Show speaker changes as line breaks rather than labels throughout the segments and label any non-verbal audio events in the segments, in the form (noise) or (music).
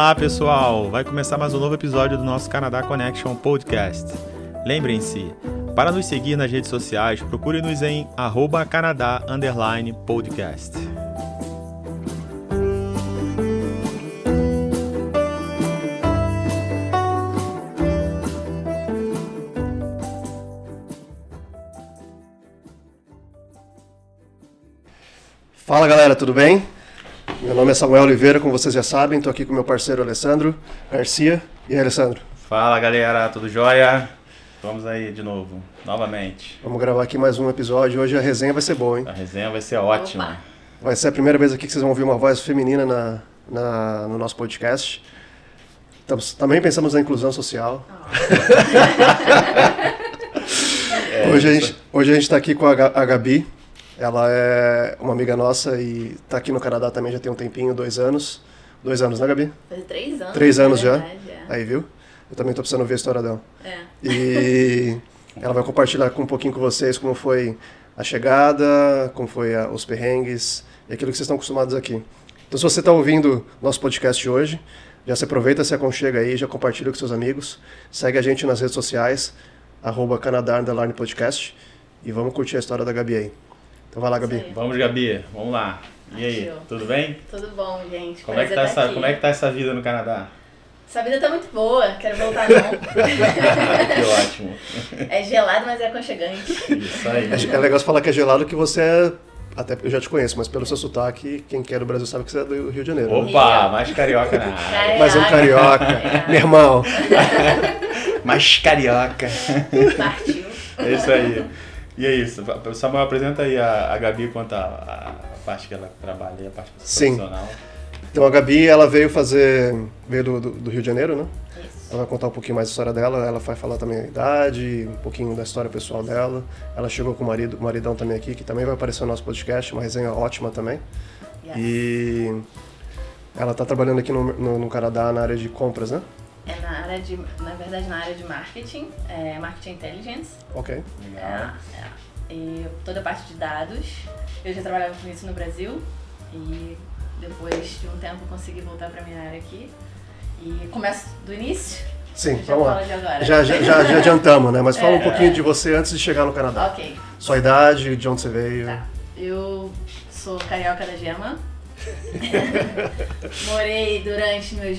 Olá, pessoal! Vai começar mais um novo episódio do nosso Canadá Connection Podcast. Lembrem-se, para nos seguir nas redes sociais, procure-nos em arroba Podcast.
Fala galera, tudo bem? Meu nome é Samuel Oliveira, como vocês já sabem, estou aqui com meu parceiro Alessandro Garcia. E aí, Alessandro?
Fala galera, tudo jóia? Vamos aí de novo, novamente.
Vamos gravar aqui mais um episódio. Hoje a resenha vai ser boa, hein?
A resenha vai ser ótima. Opa.
Vai ser a primeira vez aqui que vocês vão ouvir uma voz feminina na, na no nosso podcast. Estamos, também pensamos na inclusão social. Oh. (laughs) hoje, a gente, hoje a gente está aqui com a, a Gabi, ela é uma amiga nossa e está aqui no Canadá também já tem um tempinho, dois anos. Dois anos, né, Gabi?
Faz três anos.
Três anos já. Verdade, é. Aí, viu? Eu também estou precisando ver a história dela.
É.
E (laughs) ela vai compartilhar com um pouquinho com vocês como foi a chegada, como foi a, os perrengues e aquilo que vocês estão acostumados aqui. Então, se você está ouvindo nosso podcast hoje, já se aproveita, se aconchega aí, já compartilha com seus amigos, segue a gente nas redes sociais, arroba Canadá Podcast, e vamos curtir a história da Gabi aí. Então vai lá, Gabi.
Vamos, Gabi, vamos lá. E aí,
Achou.
tudo bem?
Tudo bom, gente.
Como é, que tá essa, como é que tá essa vida no Canadá?
Essa vida tá muito boa, quero voltar não. (laughs)
que ótimo.
É gelado, mas é aconchegante.
Isso aí.
É, é legal você falar que é gelado que você é até eu já te conheço, mas pelo seu sotaque, quem quer do Brasil sabe que você é do Rio de Janeiro.
Né? Opa, né? mais carioca na área.
Mais um carioca, é. meu irmão. (laughs)
mais carioca.
Partiu.
É isso aí. E é isso. Samuel, apresenta aí a, a Gabi quanto a, a, parte que ela trabalha, a parte
Sim.
profissional.
Então a Gabi, ela veio fazer, veio do, do, do, Rio de Janeiro, né?
Isso.
Ela vai contar um pouquinho mais da história dela, ela vai falar também a idade, um pouquinho da história pessoal dela. Ela chegou com o marido, o maridão também aqui, que também vai aparecer no nosso podcast, uma resenha ótima também.
Yes.
E ela está trabalhando aqui no, no, no Canadá na área de compras, né?
É na área de, na verdade, na área de marketing, é marketing intelligence.
Ok.
Legal. É, é. E toda a parte de dados. Eu já trabalhava com isso no Brasil e depois de um tempo consegui voltar para minha área aqui. E começo do início.
Sim, vamos lá. Já, já, já, já, adiantamos, né? Mas fala é, um pouquinho de você antes de chegar no Canadá.
Ok.
Sua idade, de onde você veio.
Tá. Eu sou carioca da Gema. (laughs) Morei durante meus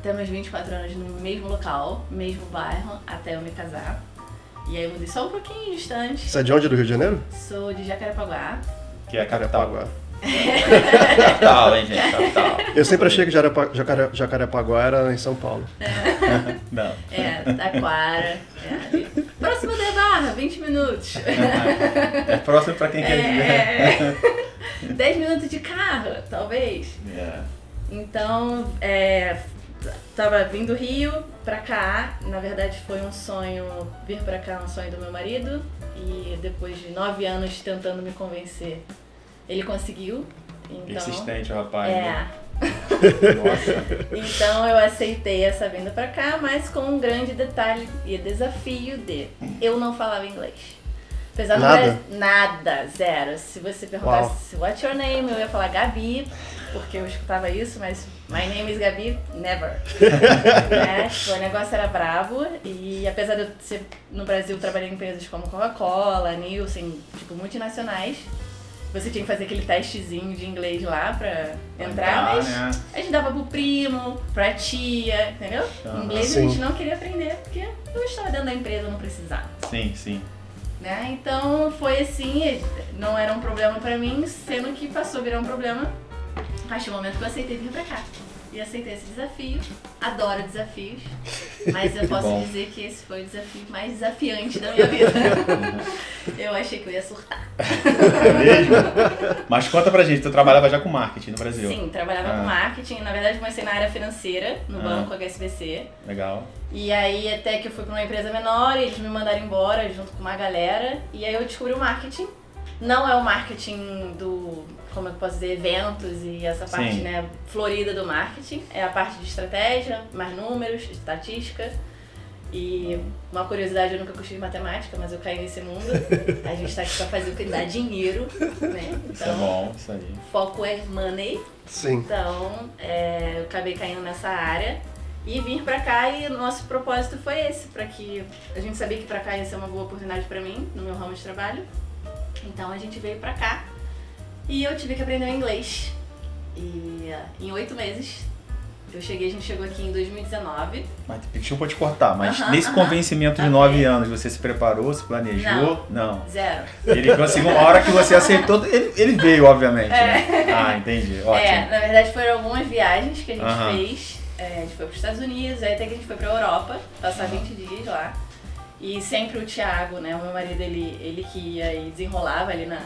até meus 24 anos no mesmo local, mesmo bairro, até eu me casar. E aí eu mudei só um pouquinho distante.
Você é de onde, do Rio de Janeiro?
Sou de Jacarepaguá.
Que é a capital. (laughs) hein, gente? Capital.
Eu sempre achei que Jacare, Jacarepaguá era em São Paulo.
É. (laughs)
Não.
É, Taquara. É, próximo de Barra, 20 minutos.
É próximo pra quem quer
é, 10 minutos de carro, talvez.
Yeah.
Então, é, tava vindo do Rio pra cá. Na verdade, foi um sonho vir pra cá, um sonho do meu marido. E depois de nove anos tentando me convencer, ele conseguiu. Então,
Insistente, rapaz.
É.
Né? (laughs) Nossa.
então eu aceitei essa vinda pra cá, mas com um grande detalhe e desafio de eu não falava inglês.
Apesar nada?
nada, zero. Se você perguntasse Uau. what's your name, eu ia falar Gabi, porque eu escutava isso, mas my name is Gabi, never. (laughs) né? Tipo, o negócio era bravo e apesar de eu ser no Brasil, trabalhei em empresas como Coca-Cola, Nielsen, tipo, multinacionais, você tinha que fazer aquele testezinho de inglês lá pra entrar, mas né? a gente dava pro primo, pra tia, entendeu? Uhum. Inglês sim. a gente não queria aprender, porque eu estava dentro da empresa, não precisava.
Sim, sim.
Né? Então foi assim, não era um problema para mim, sendo que passou a virar um problema a partir do momento que eu aceitei vir pra cá e aceitei esse desafio. Adoro desafios, mas eu (laughs) posso bom. dizer que esse foi o desafio mais desafiante da minha vida. (laughs) eu achei que eu ia surtar.
É mesmo? Mas conta pra gente, tu trabalhava já com marketing no Brasil?
Sim, trabalhava ah. com marketing. Na verdade, comecei na área financeira, no ah. banco HSBC.
Legal.
E aí, até que eu fui pra uma empresa menor, e eles me mandaram embora junto com uma galera. E aí eu descobri o marketing. Não é o marketing do como eu posso dizer, eventos e essa parte né, florida do marketing. É a parte de estratégia, mais números, estatística. E uma curiosidade, eu nunca curti matemática, mas eu caí nesse mundo. A gente tá aqui pra fazer o que dá dinheiro, né?
Então, isso é então, bom, isso aí.
Foco é money.
Sim.
Então, é, eu acabei caindo nessa área e vim pra cá e o nosso propósito foi esse, para que a gente sabia que pra cá ia ser uma boa oportunidade para mim, no meu ramo de trabalho. Então a gente veio pra cá e eu tive que aprender inglês. E em oito meses eu cheguei, a gente chegou aqui em 2019.
Mas desculpa te cortar, mas uh -huh, nesse uh -huh. convencimento de nove anos, você se preparou, se planejou?
Não. Não. Zero.
Ele conseguiu uma hora que você aceitou, ele, ele veio, obviamente. É. Né? Ah, entendi. Ótimo.
É, na verdade foram algumas viagens que a gente uh -huh. fez. É, a gente foi para os Estados Unidos, aí até que a gente foi para a Europa, passar 20 dias lá. E sempre o Thiago, né, o meu marido, ele, ele que ia e desenrolava ali na,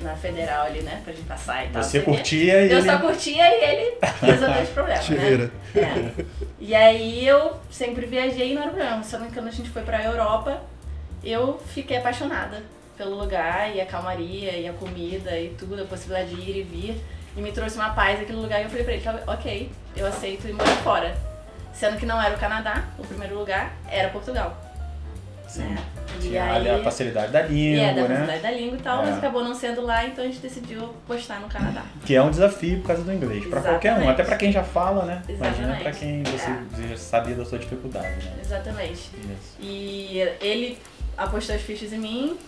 na federal ali, né? Pra gente passar e tal.
Você curtia
e. Eu ele... só curtia e ele (laughs) resolveu os problemas, né? É. E aí eu sempre viajei e não era problema. Só que quando a gente foi pra Europa, eu fiquei apaixonada pelo lugar e a calmaria e a comida e tudo, a possibilidade de ir e vir. E me trouxe uma paz aquele lugar e eu falei pra ele, ok, eu aceito ir morar fora. Sendo que não era o Canadá, o primeiro lugar, era Portugal.
Sim. Né? Tinha aí, a facilidade da língua,
é,
da
né? facilidade da língua e tal, é. mas acabou não sendo lá, então a gente decidiu postar no Canadá.
Que é um desafio por causa do inglês, para qualquer um, até para quem já fala, né? Exatamente. Imagina para quem você é. já sabia da sua dificuldade, né?
Exatamente. Isso. E ele apostou as fichas em mim,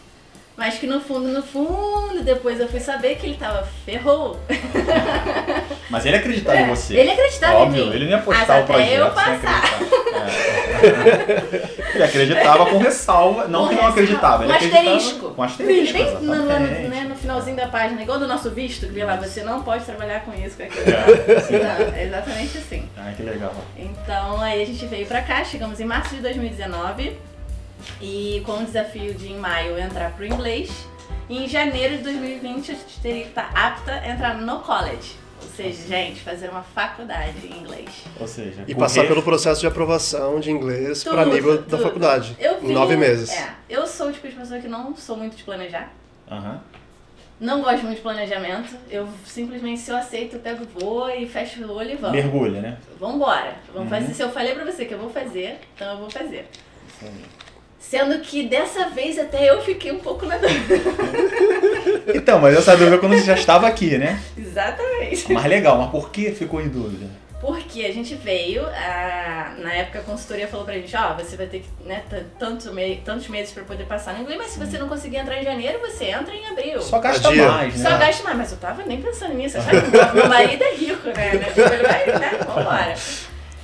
mas que no fundo, no fundo, depois eu fui saber que ele tava ferrou. (laughs)
Mas ele acreditava é, em você.
Ele acreditava
Óbvio,
em mim.
ele não ia postar o projeto
eu passar.
É. (laughs) ele acreditava com ressalva, não com que não acreditava. Ele
um asterisco.
Com asterisco,
Bem, no, no, né, no, finalzinho da página, igual do nosso visto, que lá, você não pode trabalhar com isso, com aquilo. É, é exatamente assim.
Ah, que legal.
Então, aí a gente veio pra cá, chegamos em março de 2019 e com o desafio de em maio entrar pro inglês. E em janeiro de 2020 a gente teria que estar apta a entrar no college. Ou seja, gente, fazer uma faculdade em inglês.
Ou seja,
e passar pelo processo de aprovação de inglês para nível tudo. da faculdade.
Eu
em nove meses.
É, eu sou o tipo de pessoa que não sou muito de planejar.
Uhum.
Não gosto muito de planejamento. Eu simplesmente, se eu aceito, eu pego voo e fecho o olho e vamos.
Mergulha, né?
Vambora. Vamos uhum. fazer. Se eu falei pra você que eu vou fazer, então eu vou fazer. Sim. Sendo que dessa vez até eu fiquei um pouco na dúvida. (laughs)
então, mas essa dúvida quando você já estava aqui, né?
Exatamente.
Mas legal, mas por que ficou em dúvida?
Porque a gente veio, a, na época a consultoria falou pra gente, ó, oh, você vai ter que, né, tanto me, tantos meses pra poder passar no inglês, mas se você não conseguir entrar em janeiro, você entra em abril.
Só gasta mais,
né? Só gasta mais, mas eu tava nem pensando nisso, sabe? Meu marido é rico, né? Ele vai, né? Vambora.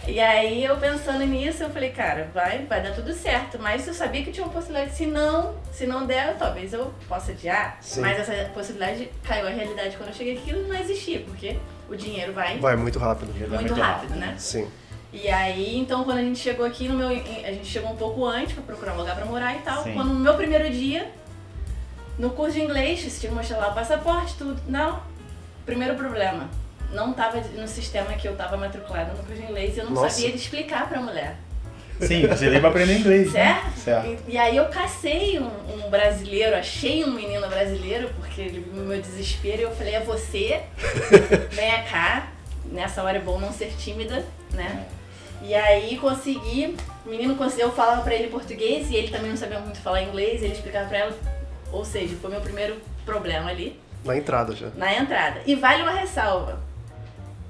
E aí eu pensando nisso, eu falei, cara, vai, vai dar tudo certo. Mas eu sabia que tinha uma possibilidade, se não, se não der, talvez eu possa adiar. Sim. Mas essa possibilidade caiu a realidade quando eu cheguei aqui, não existia, porque o dinheiro vai.
Vai muito rápido.
Muito, muito rápido, rápido, né?
Sim.
E aí, então, quando a gente chegou aqui, no meu, a gente chegou um pouco antes para procurar um lugar para morar e tal. Sim. Quando no meu primeiro dia, no curso de inglês, tinha que mostrar lá o passaporte, tudo. Não. Primeiro problema não estava no sistema que eu estava matriculada no curso de inglês e eu não Nossa. sabia explicar para a mulher.
Sim, você veio para aprender inglês.
Certo?
Né? certo.
E, e, aí eu cacei um, um, brasileiro, achei um menino brasileiro, porque ele viu o meu desespero e eu falei, é você, (laughs) venha cá. Nessa hora é bom não ser tímida, né? E aí consegui, o menino conseguiu, eu falava pra ele português e ele também não sabia muito falar inglês, ele explicava pra ela, ou seja, foi meu primeiro problema ali.
Na entrada já.
Na entrada. E vale uma ressalva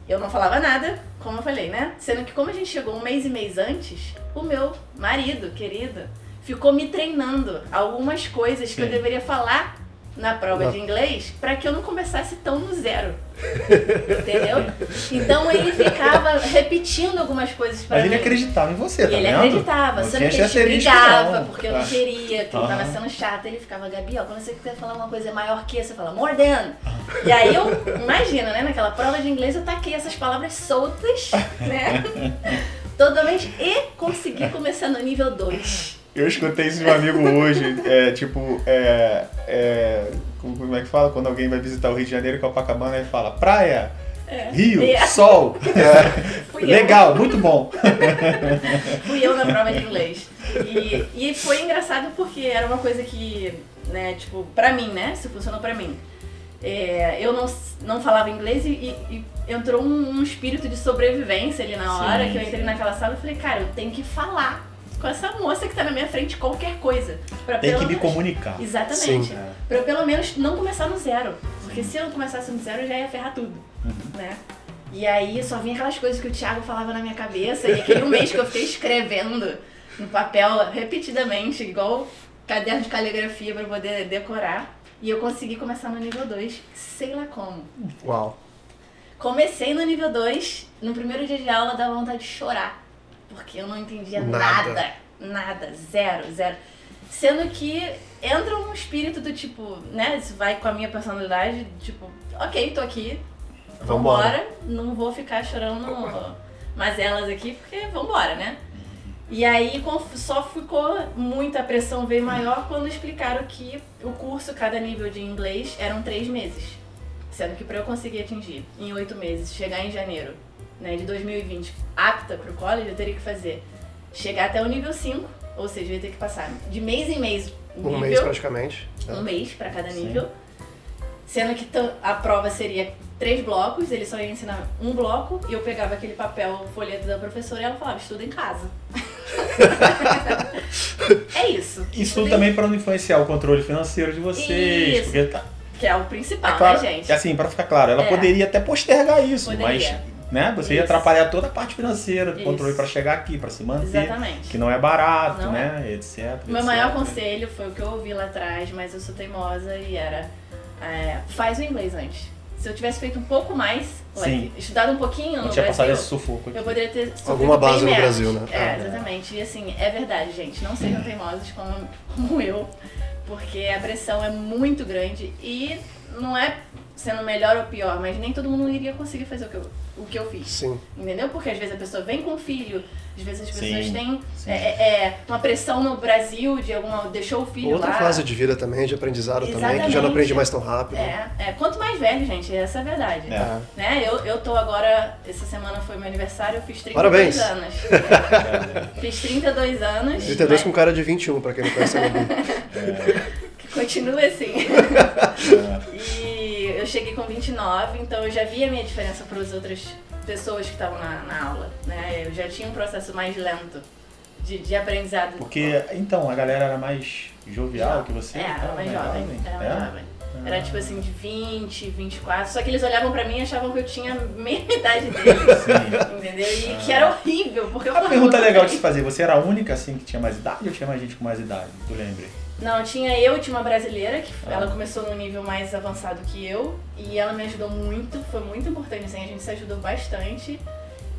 eu não falava nada, como eu falei, né? Sendo que como a gente chegou um mês e mês antes, o meu marido, querido, ficou me treinando algumas coisas Sim. que eu deveria falar na prova não. de inglês para que eu não começasse tão no zero. Entendeu? Então ele ficava repetindo algumas coisas para
mim. Mas ele acreditava em você, tá
Ele
vendo?
acreditava, sendo que ele brigava porque eu não queria, que uhum. ele tava sendo chato. Ele ficava, Gabi, ó, quando você quiser falar uma coisa maior que você fala, more than. E aí eu, imagina, né, naquela prova de inglês eu taquei essas palavras soltas, né? (laughs) Totalmente, e consegui começar no nível 2.
Eu escutei isso de um amigo hoje, é, tipo, é, é, como é que fala? Quando alguém vai visitar o Rio de Janeiro, Copacabana, ele fala praia, é. Rio, é. sol. (laughs) Legal, muito bom. (laughs)
Fui eu na prova de inglês. E, e foi engraçado porque era uma coisa que, né, tipo, pra mim, né? Isso funcionou pra mim. É, eu não, não falava inglês e, e, e entrou um, um, espírito de sobrevivência ali na hora sim, que eu entrei sim. naquela sala e falei, cara, eu tenho que falar com essa moça que tá na minha frente qualquer coisa.
Pra Tem que menos... me comunicar.
Exatamente. Sim. Pra eu pelo menos não começar no zero. Porque Sim. se eu não começasse no zero, eu já ia ferrar tudo. Uhum. Né? E aí só vinha aquelas coisas que o Thiago falava na minha cabeça. E aquele um mês que eu fiquei escrevendo no papel repetidamente, igual caderno de caligrafia para poder decorar. E eu consegui começar no nível 2, sei lá como.
Uau.
Comecei no nível 2, no primeiro dia de aula dava vontade de chorar. Porque eu não entendia nada. Nada, nada zero, zero. Sendo que entra um espírito do tipo, né? Isso vai com a minha personalidade, tipo, ok, tô aqui, vambora, não vou ficar chorando mas elas aqui, porque vambora, né? E aí só ficou muita pressão veio maior quando explicaram que o curso, cada nível de inglês, eram três meses. Sendo que para eu conseguir atingir em oito meses, chegar em janeiro né, de 2020 apta para o college, eu teria que fazer chegar até o nível 5, ou seja, eu ia ter que passar de mês em mês.
Nível, um mês praticamente.
Um mês para cada nível. Sim. Sendo que a prova seria três blocos, ele só ia ensinar um bloco, e eu pegava aquele papel, folheto da professora e ela falava, estuda em casa. (laughs) é isso.
Isso também para não influenciar o controle financeiro de vocês.
Isso. Porque tá... Que é o principal,
é claro,
né, gente?
Assim, para ficar claro, ela é. poderia até postergar isso, poderia. mas né? Você Isso. ia atrapalhar toda a parte financeira do Isso. controle para chegar aqui, para se manter.
Exatamente.
Que não é barato, não né? É. Etc.
Meu
etc.
maior conselho foi o que eu ouvi lá atrás, mas eu sou teimosa e era é, faz o inglês antes. Se eu tivesse feito um pouco mais, like, estudado um pouquinho
não
no
tinha
Brasil,
passado esse sufoco aqui.
eu poderia ter
Alguma base no Brasil, né?
É, ah, exatamente. E assim, é verdade, gente. Não sejam teimosos como, (laughs) como eu, porque a pressão é muito grande e não é sendo melhor ou pior, mas nem todo mundo iria conseguir fazer o que eu, o que eu fiz.
Sim.
Entendeu? Porque às vezes a pessoa vem com filho, às vezes as pessoas sim, têm sim. É, é, é uma pressão no Brasil de alguma. deixou o filho
Outra
lá.
fase de vida também, de aprendizado Exatamente. também, que já não aprende mais tão rápido.
É, é. quanto mais velho, gente, essa é a verdade. É. Né? Eu, eu tô agora, essa semana foi meu aniversário, eu fiz 32
Parabéns.
anos. (laughs) fiz 32 anos.
32 mas... com cara de 21, pra quem não conhece a é. (laughs)
Continua assim. (laughs) e eu cheguei com 29, então eu já vi a minha diferença para as outras pessoas que estavam na, na, aula. Né? Eu já tinha um processo mais lento de, de aprendizado.
Porque, então, a galera era mais jovial jo que você?
É, era mais jovem. Era mais é? jovem. Era tipo assim, de 20, 24. Só que eles olhavam pra mim e achavam que eu tinha a mesma (laughs) idade deles. Sim. Entendeu? E ah. que era horrível, porque eu
A pergunta legal de se fazer, você era a única assim que tinha mais idade ou tinha mais gente com mais idade? Tu lembra?
Não, tinha eu e tinha uma brasileira, que ah. ela começou no nível mais avançado que eu, e ela me ajudou muito, foi muito importante, assim, a gente se ajudou bastante.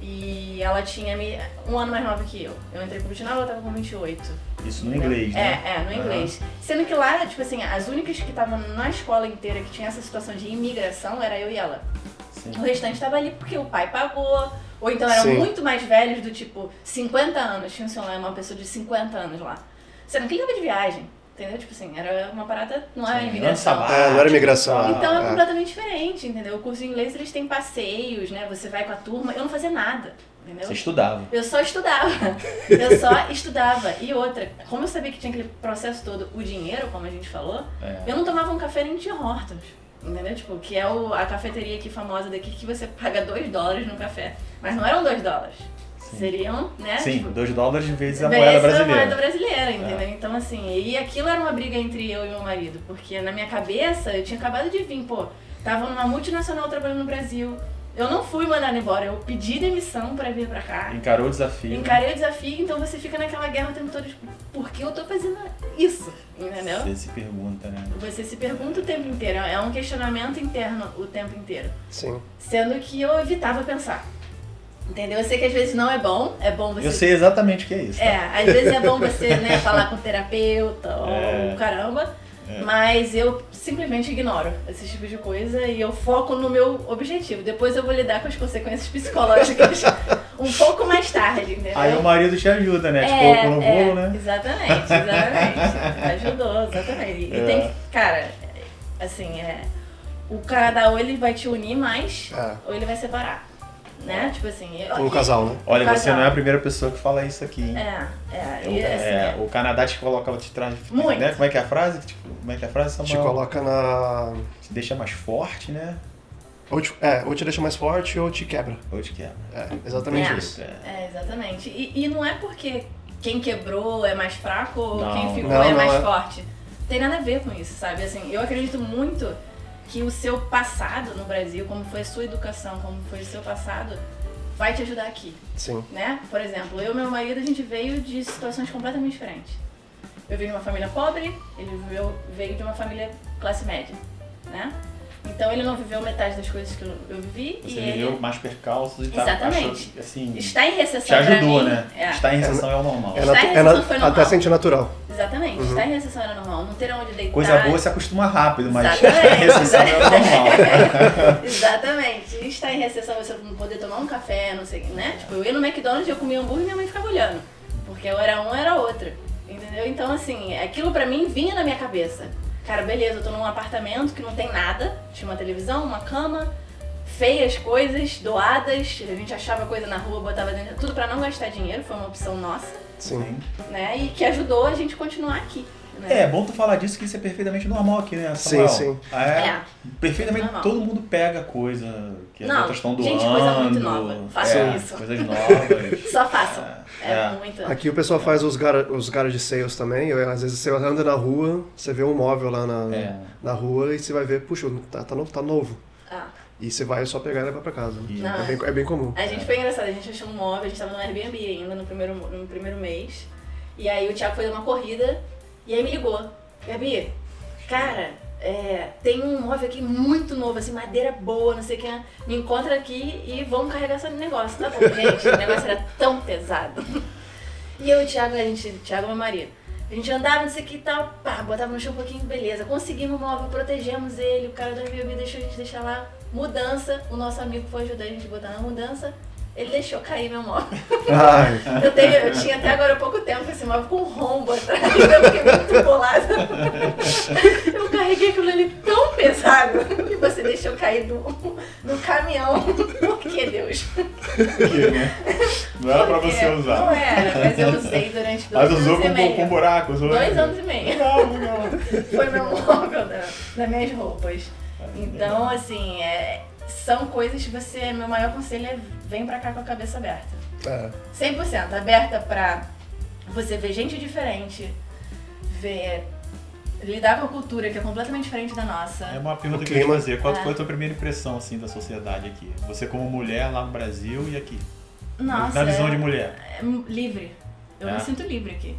E ela tinha me, um ano mais nova que eu. Eu entrei com 29, ela tava com 28.
Isso no inglês,
né? É, é, no inglês. Uhum. Sendo que lá, tipo assim, as únicas que estavam na escola inteira que tinha essa situação de imigração era eu e ela. Sim. O restante tava ali porque o pai pagou, ou então eram Sim. muito mais velhos, do tipo 50 anos. Tinha uma pessoa de 50 anos lá. Sendo que ele tava de viagem. Entendeu? Tipo assim, era uma parada, não era imigração.
É, não era imigração.
Então é, é completamente diferente, entendeu? O curso de inglês eles têm passeios, né? Você vai com a turma. Eu não fazia nada, entendeu?
Você estudava.
Eu só estudava. (laughs) eu só estudava. E outra, como eu sabia que tinha aquele processo todo, o dinheiro, como a gente falou, é. eu não tomava um café nem de Hortons. Entendeu? Tipo, que é o, a cafeteria aqui famosa daqui que você paga 2 dólares no café. Mas não eram 2 dólares. Sim. Seriam, né?
Sim, 2 tipo, dólares vezes a moeda brasileira. a
moeda brasileira, entendeu? É. Então, assim, e aquilo era uma briga entre eu e meu marido, porque na minha cabeça eu tinha acabado de vir, pô, tava numa multinacional trabalhando no Brasil. Eu não fui mandada embora, eu pedi demissão para vir para cá.
Encarou o desafio. Né?
Encarei né? o desafio, então você fica naquela guerra o tempo todo, tipo, por que eu tô fazendo isso? Entendeu?
Você se pergunta, né?
Você se pergunta o tempo inteiro, é um questionamento interno o tempo inteiro.
Sim.
Sendo que eu evitava pensar. Entendeu? Eu sei que às vezes não é bom, é bom você.
Eu sei exatamente o que é isso. Tá?
É, às vezes é bom você né, (laughs) falar com o terapeuta é. ou caramba, é. mas eu simplesmente ignoro esse tipo de coisa e eu foco no meu objetivo. Depois eu vou lidar com as consequências psicológicas (laughs) um pouco mais tarde, entendeu?
Aí o marido te ajuda, né? Te é, colocou no
é,
bolo, né?
Exatamente, exatamente. (laughs) Ajudou, exatamente. E é. tem, cara, assim, é. O Canadá ou ele vai te unir mais, é. ou ele vai separar né? Tipo assim. Eu,
um casal, né?
Olha,
um
você não é a primeira pessoa que fala isso aqui, hein?
É, é.
E, assim, é o Canadá te coloca, te traz.
Muito.
Né? Como é que é a frase? Tipo, como é que é a frase?
Samuel? Te coloca na.
Te deixa mais forte, né?
Ou te, é, ou te deixa mais forte ou te quebra.
Ou te quebra.
É, exatamente
é,
isso.
É, é exatamente. E, e não é porque quem quebrou é mais fraco ou não. quem ficou não, é mais é. forte. Tem nada a ver com isso, sabe? Assim, eu acredito muito que o seu passado no Brasil, como foi a sua educação, como foi o seu passado, vai te ajudar aqui.
Sim.
Né? Por exemplo, eu e meu marido, a gente veio de situações completamente diferentes. Eu vim de uma família pobre, ele veio de uma família classe média, né? Então ele não viveu metade das coisas que eu, eu vivi.
Você
e
viveu ele... mais percalços e
tá Exatamente.
Achou, assim,
Está em recessão.
Te ajudou, né? É. Estar em recessão é, é o normal.
É, Estar em recessão foi normal. Até sentir natural.
Exatamente. Uhum. Estar em recessão era normal. Não ter onde deitar.
Coisa boa se acostuma rápido, mas (laughs) Exatamente. estar em recessão é normal. (laughs)
Exatamente. Estar em recessão você não poder tomar um café, não sei, né? Tipo, eu ia no McDonald's, eu comia hambúrguer e minha mãe ficava olhando. Porque eu era um, era outra. Entendeu? Então, assim, aquilo pra mim vinha na minha cabeça. Cara, beleza, eu tô num apartamento que não tem nada. Tinha uma televisão, uma cama, feias coisas, doadas. A gente achava coisa na rua, botava dentro. Tudo para não gastar dinheiro, foi uma opção nossa.
Sim.
Né? E que ajudou a gente continuar aqui.
Né? É, bom tu falar disso que isso é perfeitamente normal aqui, né, Samuel?
Sim, sim.
É, é. Perfeitamente, normal. todo mundo pega coisa que as outras estão doando.
Gente, coisa muito nova. Façam
é,
isso.
Coisas novas. (laughs)
Só façam. É, é, é, muito.
Aqui o pessoal faz os, gar os garage sales também. Eu, às vezes você anda na rua, você vê um móvel lá na, é. na rua e você vai ver, puxa, tá, tá, novo, tá novo.
Ah.
E você vai só pegar e levar pra casa. É bem, é bem comum.
A gente foi engraçado, a gente achou um móvel, a gente tava no Airbnb ainda no primeiro, no primeiro mês. E aí o Thiago foi dar uma corrida e aí me ligou. Gabi, cara, é, tem um móvel aqui muito novo, assim, madeira boa, não sei o que. Me encontra aqui e vamos carregar esse negócio. Tá bom, gente, o negócio era tão pesado. E eu e o Thiago, a gente, Thiago meu marido, a gente andava, não sei o que e tal, pá, botava no chão um pouquinho, beleza. Conseguimos o móvel, protegemos ele, o cara do Airbnb deixou a gente deixar lá. Mudança, o nosso amigo foi ajudar a gente a botar na mudança. Ele deixou cair meu móvel. eu, tenho, eu tinha até agora pouco tempo esse móvel com rombo atrás, eu fiquei muito bolada. Eu carreguei aquilo ali tão pesado que você deixou cair do, do caminhão. Por que, Deus?
Né? Não era pra você usar.
Não era, mas eu usei durante dois mas
usou
anos com, e meio.
com buraco, usou
Dois anos e meio.
Legal, legal.
Foi meu móvel da, das minhas roupas. Então, assim, é, são coisas que você. Meu maior conselho é vem pra cá com a cabeça aberta. É. 100% aberta pra você ver gente diferente, ver. lidar com a cultura que é completamente diferente da nossa.
É uma pergunta que eu ia fazer. Qual é. foi a tua primeira impressão assim da sociedade aqui? Você como mulher lá no Brasil e aqui?
Nossa.
Na visão é, de mulher.
É livre. Eu é. me sinto livre aqui.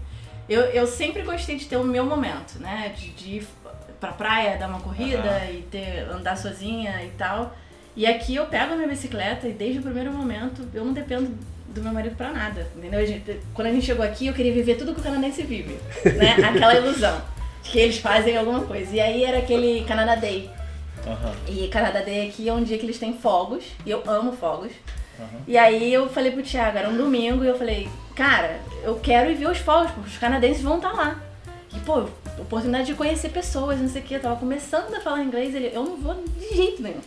Eu, eu sempre gostei de ter o meu momento, né? De, de ir pra praia, dar uma corrida uhum. e ter, andar sozinha e tal. E aqui eu pego a minha bicicleta e desde o primeiro momento eu não dependo do meu marido pra nada, entendeu? A gente, quando a gente chegou aqui eu queria viver tudo que o canadense vive, né? (laughs) Aquela ilusão de que eles fazem alguma coisa. E aí era aquele Canada Day. Uhum. E Canada Day aqui é um dia que eles têm fogos, e eu amo fogos. Uhum. E aí eu falei pro Thiago, era um domingo, e eu falei, cara, eu quero ir ver os fogos, porque os canadenses vão estar tá lá. E, pô, oportunidade de conhecer pessoas, não sei o que, eu tava começando a falar inglês, ele, eu não vou de jeito nenhum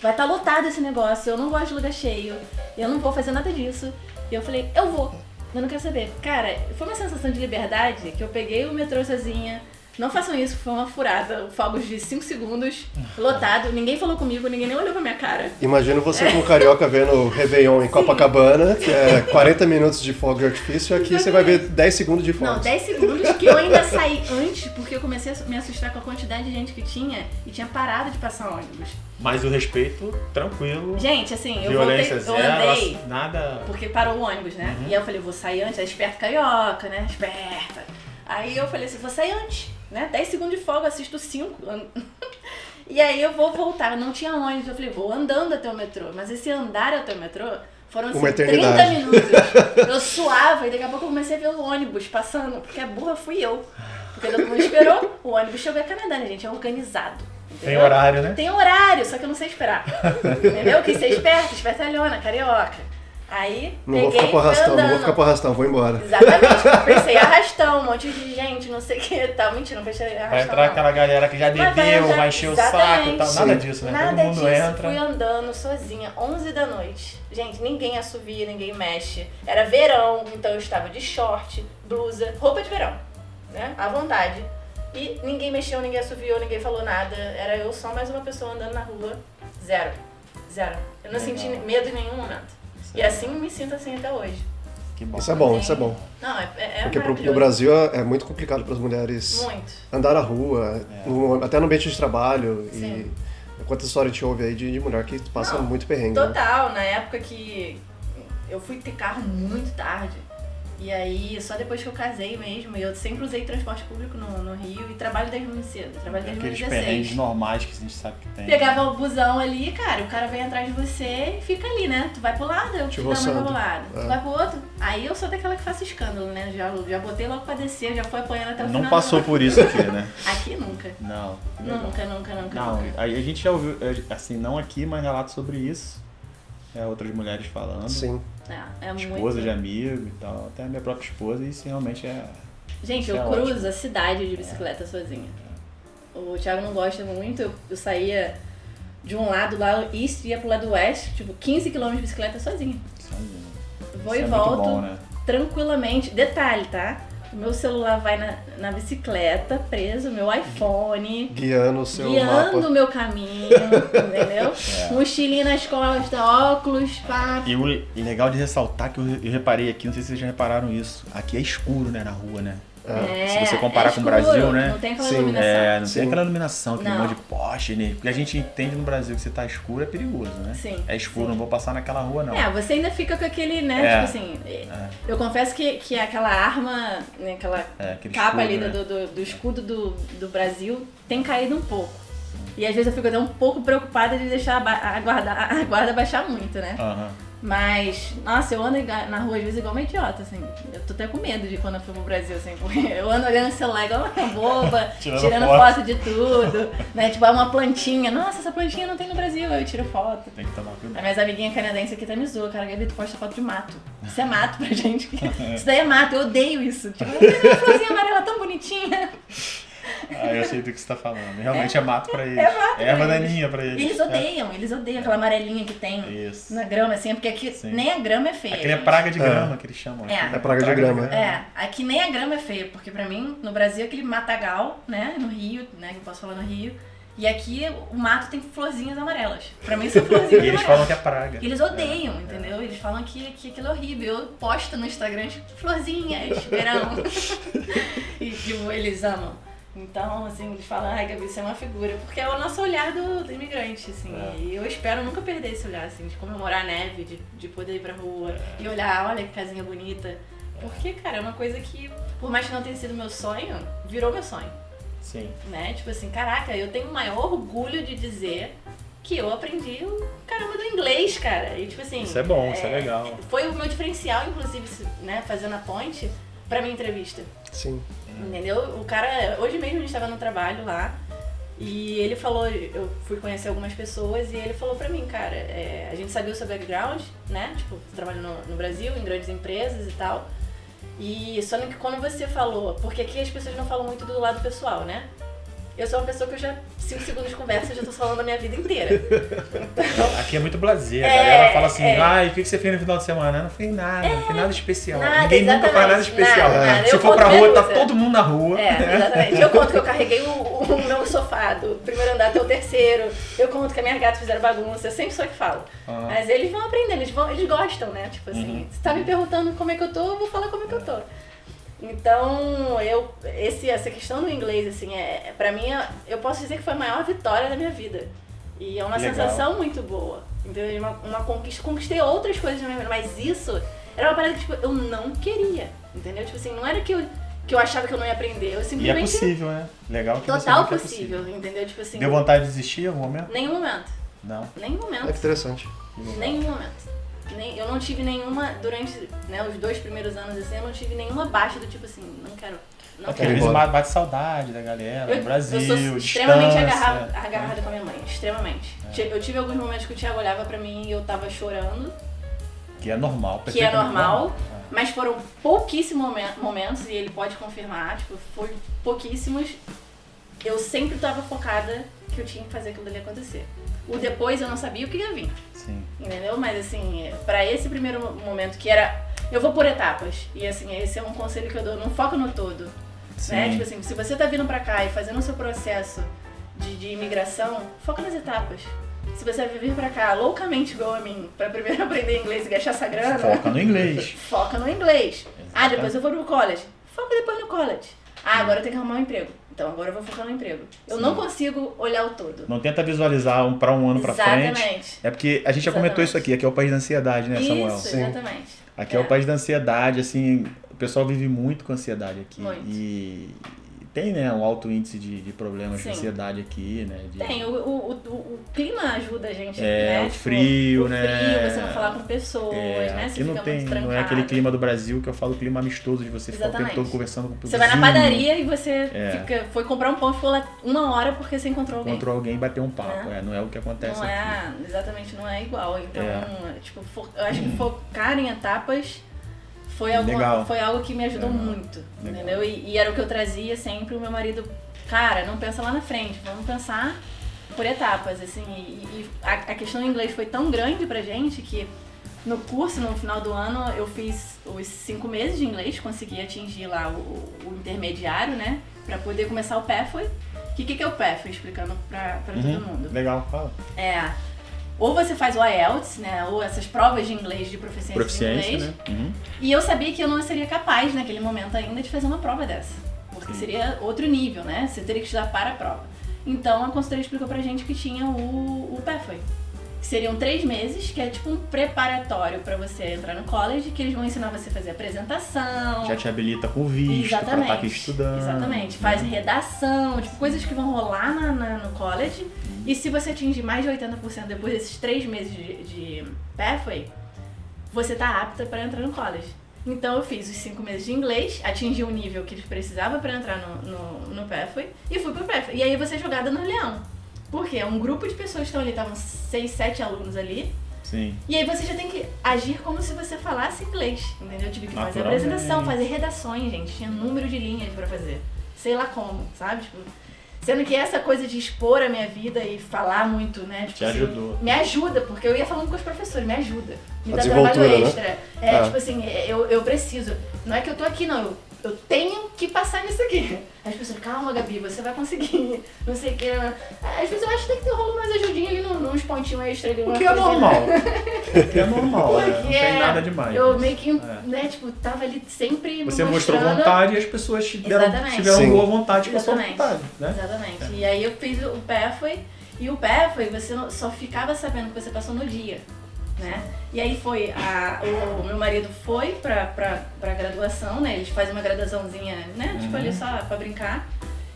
vai estar tá lotado esse negócio, eu não gosto de lugar cheio, eu não vou fazer nada disso. E eu falei, eu vou, eu não quero saber. Cara, foi uma sensação de liberdade que eu peguei o metrô sozinha, não façam isso, foi uma furada. Fogos de 5 segundos, lotado. Ninguém falou comigo, ninguém nem olhou pra minha cara.
Imagino você é. como carioca vendo Réveillon em Sim. Copacabana, que é 40 minutos de fogo de artifício, aqui você vai ver 10 segundos de fogo.
Não, 10 segundos que eu ainda saí antes, porque eu comecei a me assustar com a quantidade de gente que tinha e tinha parado de passar ônibus.
Mas o respeito, tranquilo.
Gente, assim, eu voltei, eu andei.
Nada.
Porque parou o ônibus, né? Uhum. E aí eu falei, vou sair antes, é esperto carioca, né? Esperta. Aí eu falei assim, vou sair antes né? 10 segundos de folga, assisto 5. (laughs) e aí eu vou voltar. Não tinha ônibus. Eu falei, vou andando até o metrô. Mas esse andar até o metrô foram assim, 30 minutos. (laughs) Eu suava e daqui a pouco eu comecei a ver o ônibus passando, porque a burra fui eu. Porque todo mundo esperou, o ônibus chegou a Canadá, né, gente? É organizado.
Entendeu? Tem horário, né?
Tem horário, só que eu não sei esperar. (laughs) entendeu? Quis ser esperto, espertalhona, carioca. Aí,
não
peguei,
vou ficar pro arrastão, não vou ficar pro arrastão, vou embora.
Exatamente, (laughs) pensei arrastão, um monte de gente, não sei o que tal. Mentira, não pensei arrastão.
Vai entrar
não.
aquela galera que já bebeu, vai, encher o saco e tal. Nada disso, né?
Nada
Todo mundo
disso.
entra.
Fui andando sozinha, 11 da noite. Gente, ninguém assovia, ninguém mexe. Era verão, então eu estava de short, blusa, roupa de verão, né? À vontade. E ninguém mexeu, ninguém assoviou, ninguém falou nada. Era eu só mais uma pessoa andando na rua. Zero. Zero. Eu não Legal. senti medo em nenhum momento. E assim me sinto assim até hoje.
Isso é bom, isso é bom.
Não, é, é
Porque pro, no Brasil é, é muito complicado para as mulheres
muito.
andar na rua, é. no, até no ambiente de trabalho. Sim. E quantas histórias te ouve aí de, de mulher que passa Não, muito perrengue.
Né? Total, né? na época que eu fui ter carro muito tarde. E aí, só depois que eu casei mesmo, eu sempre usei transporte público no, no Rio e trabalho desde muito cedo. Trabalho desde
Aqueles 2016. perrengues normais que a gente sabe que tem.
Pegava o busão ali, cara, o cara vem atrás de você e fica ali, né? Tu vai pro lado, eu te dou mais pro lado. É. Tu vai pro outro. Aí eu sou daquela que faço escândalo, né? Já, já botei logo pra descer, já foi apanhando até o
Não
final.
Não passou por isso aqui, né? (laughs)
aqui nunca.
Não.
Nunca, nunca, nunca.
Não,
nunca.
a gente já ouviu, é, assim, não aqui, mas relatos sobre isso. É, outras mulheres falando.
Sim.
É, é
esposa
muito...
de amigo e tal, até a minha própria esposa, e isso realmente é.
Gente, eu é cruzo ótimo. a cidade de bicicleta é. sozinha. O Thiago não gosta muito, eu, eu saía de um lado lá east ia pro lado oeste, tipo 15 km de bicicleta sozinha. Sozinha. Vou isso e é volto bom, né? tranquilamente. Detalhe, tá? O meu celular vai na, na bicicleta, preso, meu iPhone.
Guiando o seu
Guiando o meu caminho, entendeu? (laughs) É. Mochilinha nas costas, óculos, pá.
E o legal de ressaltar que eu, eu reparei aqui, não sei se vocês já repararam isso, aqui é escuro, né, na rua, né? É, Se você comparar é com o Brasil, né?
Não tem aquela Sim. iluminação.
É, não Sim. tem aquela iluminação, aquele monte de poste, né? Porque a gente entende no Brasil que se tá escuro é perigoso, né?
Sim.
É escuro,
Sim.
não vou passar naquela rua, não.
É, você ainda fica com aquele, né? É. Tipo assim, é. eu confesso que, que aquela arma, né, aquela é, capa escudo, ali né? do, do, do, escudo do, do Brasil tem caído um pouco. E às vezes eu fico até um pouco preocupada de deixar a, guarda, a guarda baixar muito, né?
Aham.
Mas, nossa, eu ando na rua às vezes igual uma idiota, assim. Eu tô até com medo de quando eu for pro Brasil, assim, porque eu ando olhando o celular igual uma boba, (laughs) tirando, tirando foto. foto. de tudo, né? Tipo, é uma plantinha. Nossa, essa plantinha não tem no Brasil, eu tiro foto.
Tem que tomar cuidado. As
minhas amiguinhas canadenses aqui tá me zoando, cara, Gabi, tu posta foto de mato. Isso é mato pra (laughs) gente. (laughs) Isso daí é mato, eu odeio isso. Tipo, uma florzinha amarela tão bonitinha.
Ah, eu sei do que você tá falando. Realmente é, é mato pra eles. É mato. É erva daninha pra eles.
E eles odeiam, é. eles odeiam aquela amarelinha que tem Isso. na grama, assim, porque aqui Sim. nem a grama é feia.
Aqui é praga de é. grama que eles chamam.
É, é praga, de grama.
É, aqui nem a grama é feia, porque pra mim, no Brasil, aquele matagal, né, no Rio, né, que eu posso falar no Rio, e aqui o mato tem florzinhas amarelas. Pra mim são (laughs) florzinhas amarelas.
E eles falam que é praga.
E eles odeiam, é, entendeu? Eles falam que, que aquilo é horrível. Eu posto no Instagram, florzinhas, verão. (laughs) e, tipo, eles amam. Então, assim, eles falam, ai, Gabi, você é uma figura. Porque é o nosso olhar do, do imigrante, assim. É. E eu espero nunca perder esse olhar, assim, de comemorar a neve, de, de poder ir pra rua é. e olhar, olha que casinha bonita. Porque, cara, é uma coisa que, por mais que não tenha sido meu sonho, virou meu sonho.
Sim.
Né? Tipo assim, caraca, eu tenho o maior orgulho de dizer que eu aprendi o caramba do inglês, cara. E tipo assim.
Isso é bom, é, isso é legal.
Foi o meu diferencial, inclusive, né, fazendo a ponte pra minha entrevista.
Sim.
Entendeu? O cara, hoje mesmo a gente estava no trabalho lá e ele falou, eu fui conhecer algumas pessoas e ele falou pra mim, cara, é, a gente sabia o seu background, né? Tipo, você trabalha no, no Brasil, em grandes empresas e tal. E só que quando você falou, porque aqui as pessoas não falam muito do lado pessoal, né? Eu sou uma pessoa que eu já, cinco segundos de conversa, já tô falando da minha vida inteira. Então,
Aqui é muito blazer. É, a galera fala assim, é. ai, o que você fez no final de semana? Não fiz nada, é, não fiz nada especial. Nada, Ninguém nunca faz nada especial. Nada, nada. Se eu for pra rua, tá todo mundo na rua.
É, exatamente. Eu conto que eu carreguei o, o meu sofá do primeiro andar até o terceiro. Eu conto que a minha gata fizeram bagunça. Eu sempre sou que falo. Ah. Mas eles vão aprender, eles, vão, eles gostam, né? Tipo assim, uhum. você tá me perguntando como é que eu tô, eu vou falar como é que eu tô. Então, eu, esse, essa questão do inglês, assim, é, pra mim, eu posso dizer que foi a maior vitória da minha vida. E é uma Legal. sensação muito boa. Entendeu? Uma, uma conquista. Conquistei outras coisas na minha vida, mas isso era uma parada que tipo, eu não queria. Entendeu? Tipo assim, não era que eu, que eu achava que eu não ia aprender. Eu simplesmente.
E é possível, né? Legal que
Total você possível, é possível, entendeu? Tipo assim.
Deu vontade de desistir em algum momento?
Nenhum momento.
Não.
Nenhum momento.
É interessante.
Nenhum momento nem, eu não tive nenhuma, durante né, os dois primeiros anos assim, eu não tive nenhuma baixa do tipo assim, não quero. Não
Porque às vezes bate saudade da galera, do Brasil,
Eu sou extremamente agarrada, agarrada com a minha mãe, extremamente. É. Eu tive alguns momentos que o Thiago olhava pra mim e eu tava chorando.
Que é normal,
Que é normal, é. mas foram pouquíssimos momentos, e ele pode confirmar, tipo, foi pouquíssimos. Eu sempre tava focada que eu tinha que fazer aquilo ali acontecer. O depois eu não sabia o que ia vir.
Sim.
Entendeu? Mas assim, para esse primeiro momento que era. Eu vou por etapas. E assim, esse é um conselho que eu dou, não foca no todo. Sim. Né? Tipo assim, se você tá vindo pra cá e fazendo o seu processo de, de imigração, foca nas etapas. Se você vai vir pra cá loucamente igual a mim, pra primeiro (laughs) aprender inglês e gastar essa grana.
Foca no inglês. (laughs)
foca no inglês. Ah, depois eu vou pro college. Foca depois no college. Ah, agora eu tenho que arrumar um emprego. Então agora eu vou focar no emprego. Eu Sim. não consigo olhar o todo.
Não tenta visualizar um para um ano para frente. Exatamente. É porque a gente já comentou isso aqui, aqui é o país da ansiedade, né, Samuel?
Isso, exatamente.
Aqui é. é o país da ansiedade, assim, o pessoal vive muito com ansiedade aqui.
Muito.
E, tem, né, um alto índice de, de problemas Sim. de ansiedade aqui, né? De...
Tem, o, o, o, o, clima ajuda a gente,
é,
né?
o tipo, frio,
o
né?
frio, você não falar com pessoas, é, né? Você
não tem, não é aquele clima do Brasil que eu falo clima amistoso, de você Exatamente. ficar o tempo todo conversando com
pessoas. Você vai na padaria e você é. fica, foi comprar um pão e ficou lá uma hora porque você encontrou alguém.
Encontrou alguém e bateu um papo, é. é não é o que acontece
não
é,
aqui. É, exatamente, não é igual. Então, é. tipo, eu acho que focar em etapas foi, alguma, foi algo que me ajudou Legal. muito, Legal. entendeu? E, e, era o que eu trazia sempre, o meu marido, cara, não pensa lá na frente, vamos pensar por etapas, assim, e, e a, a, questão do inglês foi tão grande pra gente que no curso, no final do ano, eu fiz os cinco meses de inglês, consegui atingir lá o, o intermediário, né, pra poder começar o PEFOI. O que, que é o PEFOI? Explicando pra, pra uhum. todo mundo.
Legal, fala.
É, ou você faz o IELTS, né? Ou essas provas de inglês, de proficiência, proficiência inglês. Né? Uhum. E eu sabia que eu não seria capaz naquele momento ainda de fazer uma prova dessa. Porque Sim. seria outro nível, né? Você teria que estudar para a prova. Então a consultoria explicou pra gente que tinha o, o PEFOI. Que seriam três meses, que é tipo um preparatório para você entrar no college, que eles vão ensinar você a fazer apresentação.
Já te habilita com visto, Exatamente. pra estar tá aqui estudando.
Exatamente. Faz redação, tipo, coisas que vão rolar na, na no college e se você atingir mais de 80% depois desses três meses de, de pathway, você tá apta para entrar no college. Então eu fiz os cinco meses de inglês, atingi o nível que eles precisavam para entrar no, no, no Pathway e fui pro Pathway. E aí você é jogada no Leão. Porque é um grupo de pessoas que estão ali, estavam seis, sete alunos ali.
Sim.
E aí você já tem que agir como se você falasse inglês, entendeu? Eu tive que fazer apresentação, fazer redações, gente. Tinha número de linhas para fazer. Sei lá como, sabe? Tipo, Sendo que essa coisa de expor a minha vida e falar muito, né?
Tipo, Te assim, ajudou.
Me ajuda, porque eu ia falando com os professores, me ajuda. Me dá trabalho né? extra. Né? É, ah. tipo assim, eu, eu preciso. Não é que eu tô aqui, não. Eu eu tenho que passar nisso aqui. As pessoas, calma, Gabi, você vai conseguir. (laughs) Não sei o que. Às vezes eu acho que tem que ter rolo mais ajudinha ali nos pontinhos extra. Ali, (laughs)
o que é normal. o que é normal, é, não tem é, nada demais.
Eu meio que, é. né, tipo, tava ali sempre
Você mostrou vontade e as pessoas tiveram, tiveram boa vontade com a sua vontade, né?
Exatamente. É. E aí eu fiz o pé foi e o pé foi você só ficava sabendo que você passou no dia né? E aí foi, a, o meu marido foi pra, pra, pra graduação, né? Eles fazem uma graduaçãozinha, né? Uhum. Tipo ali só pra brincar.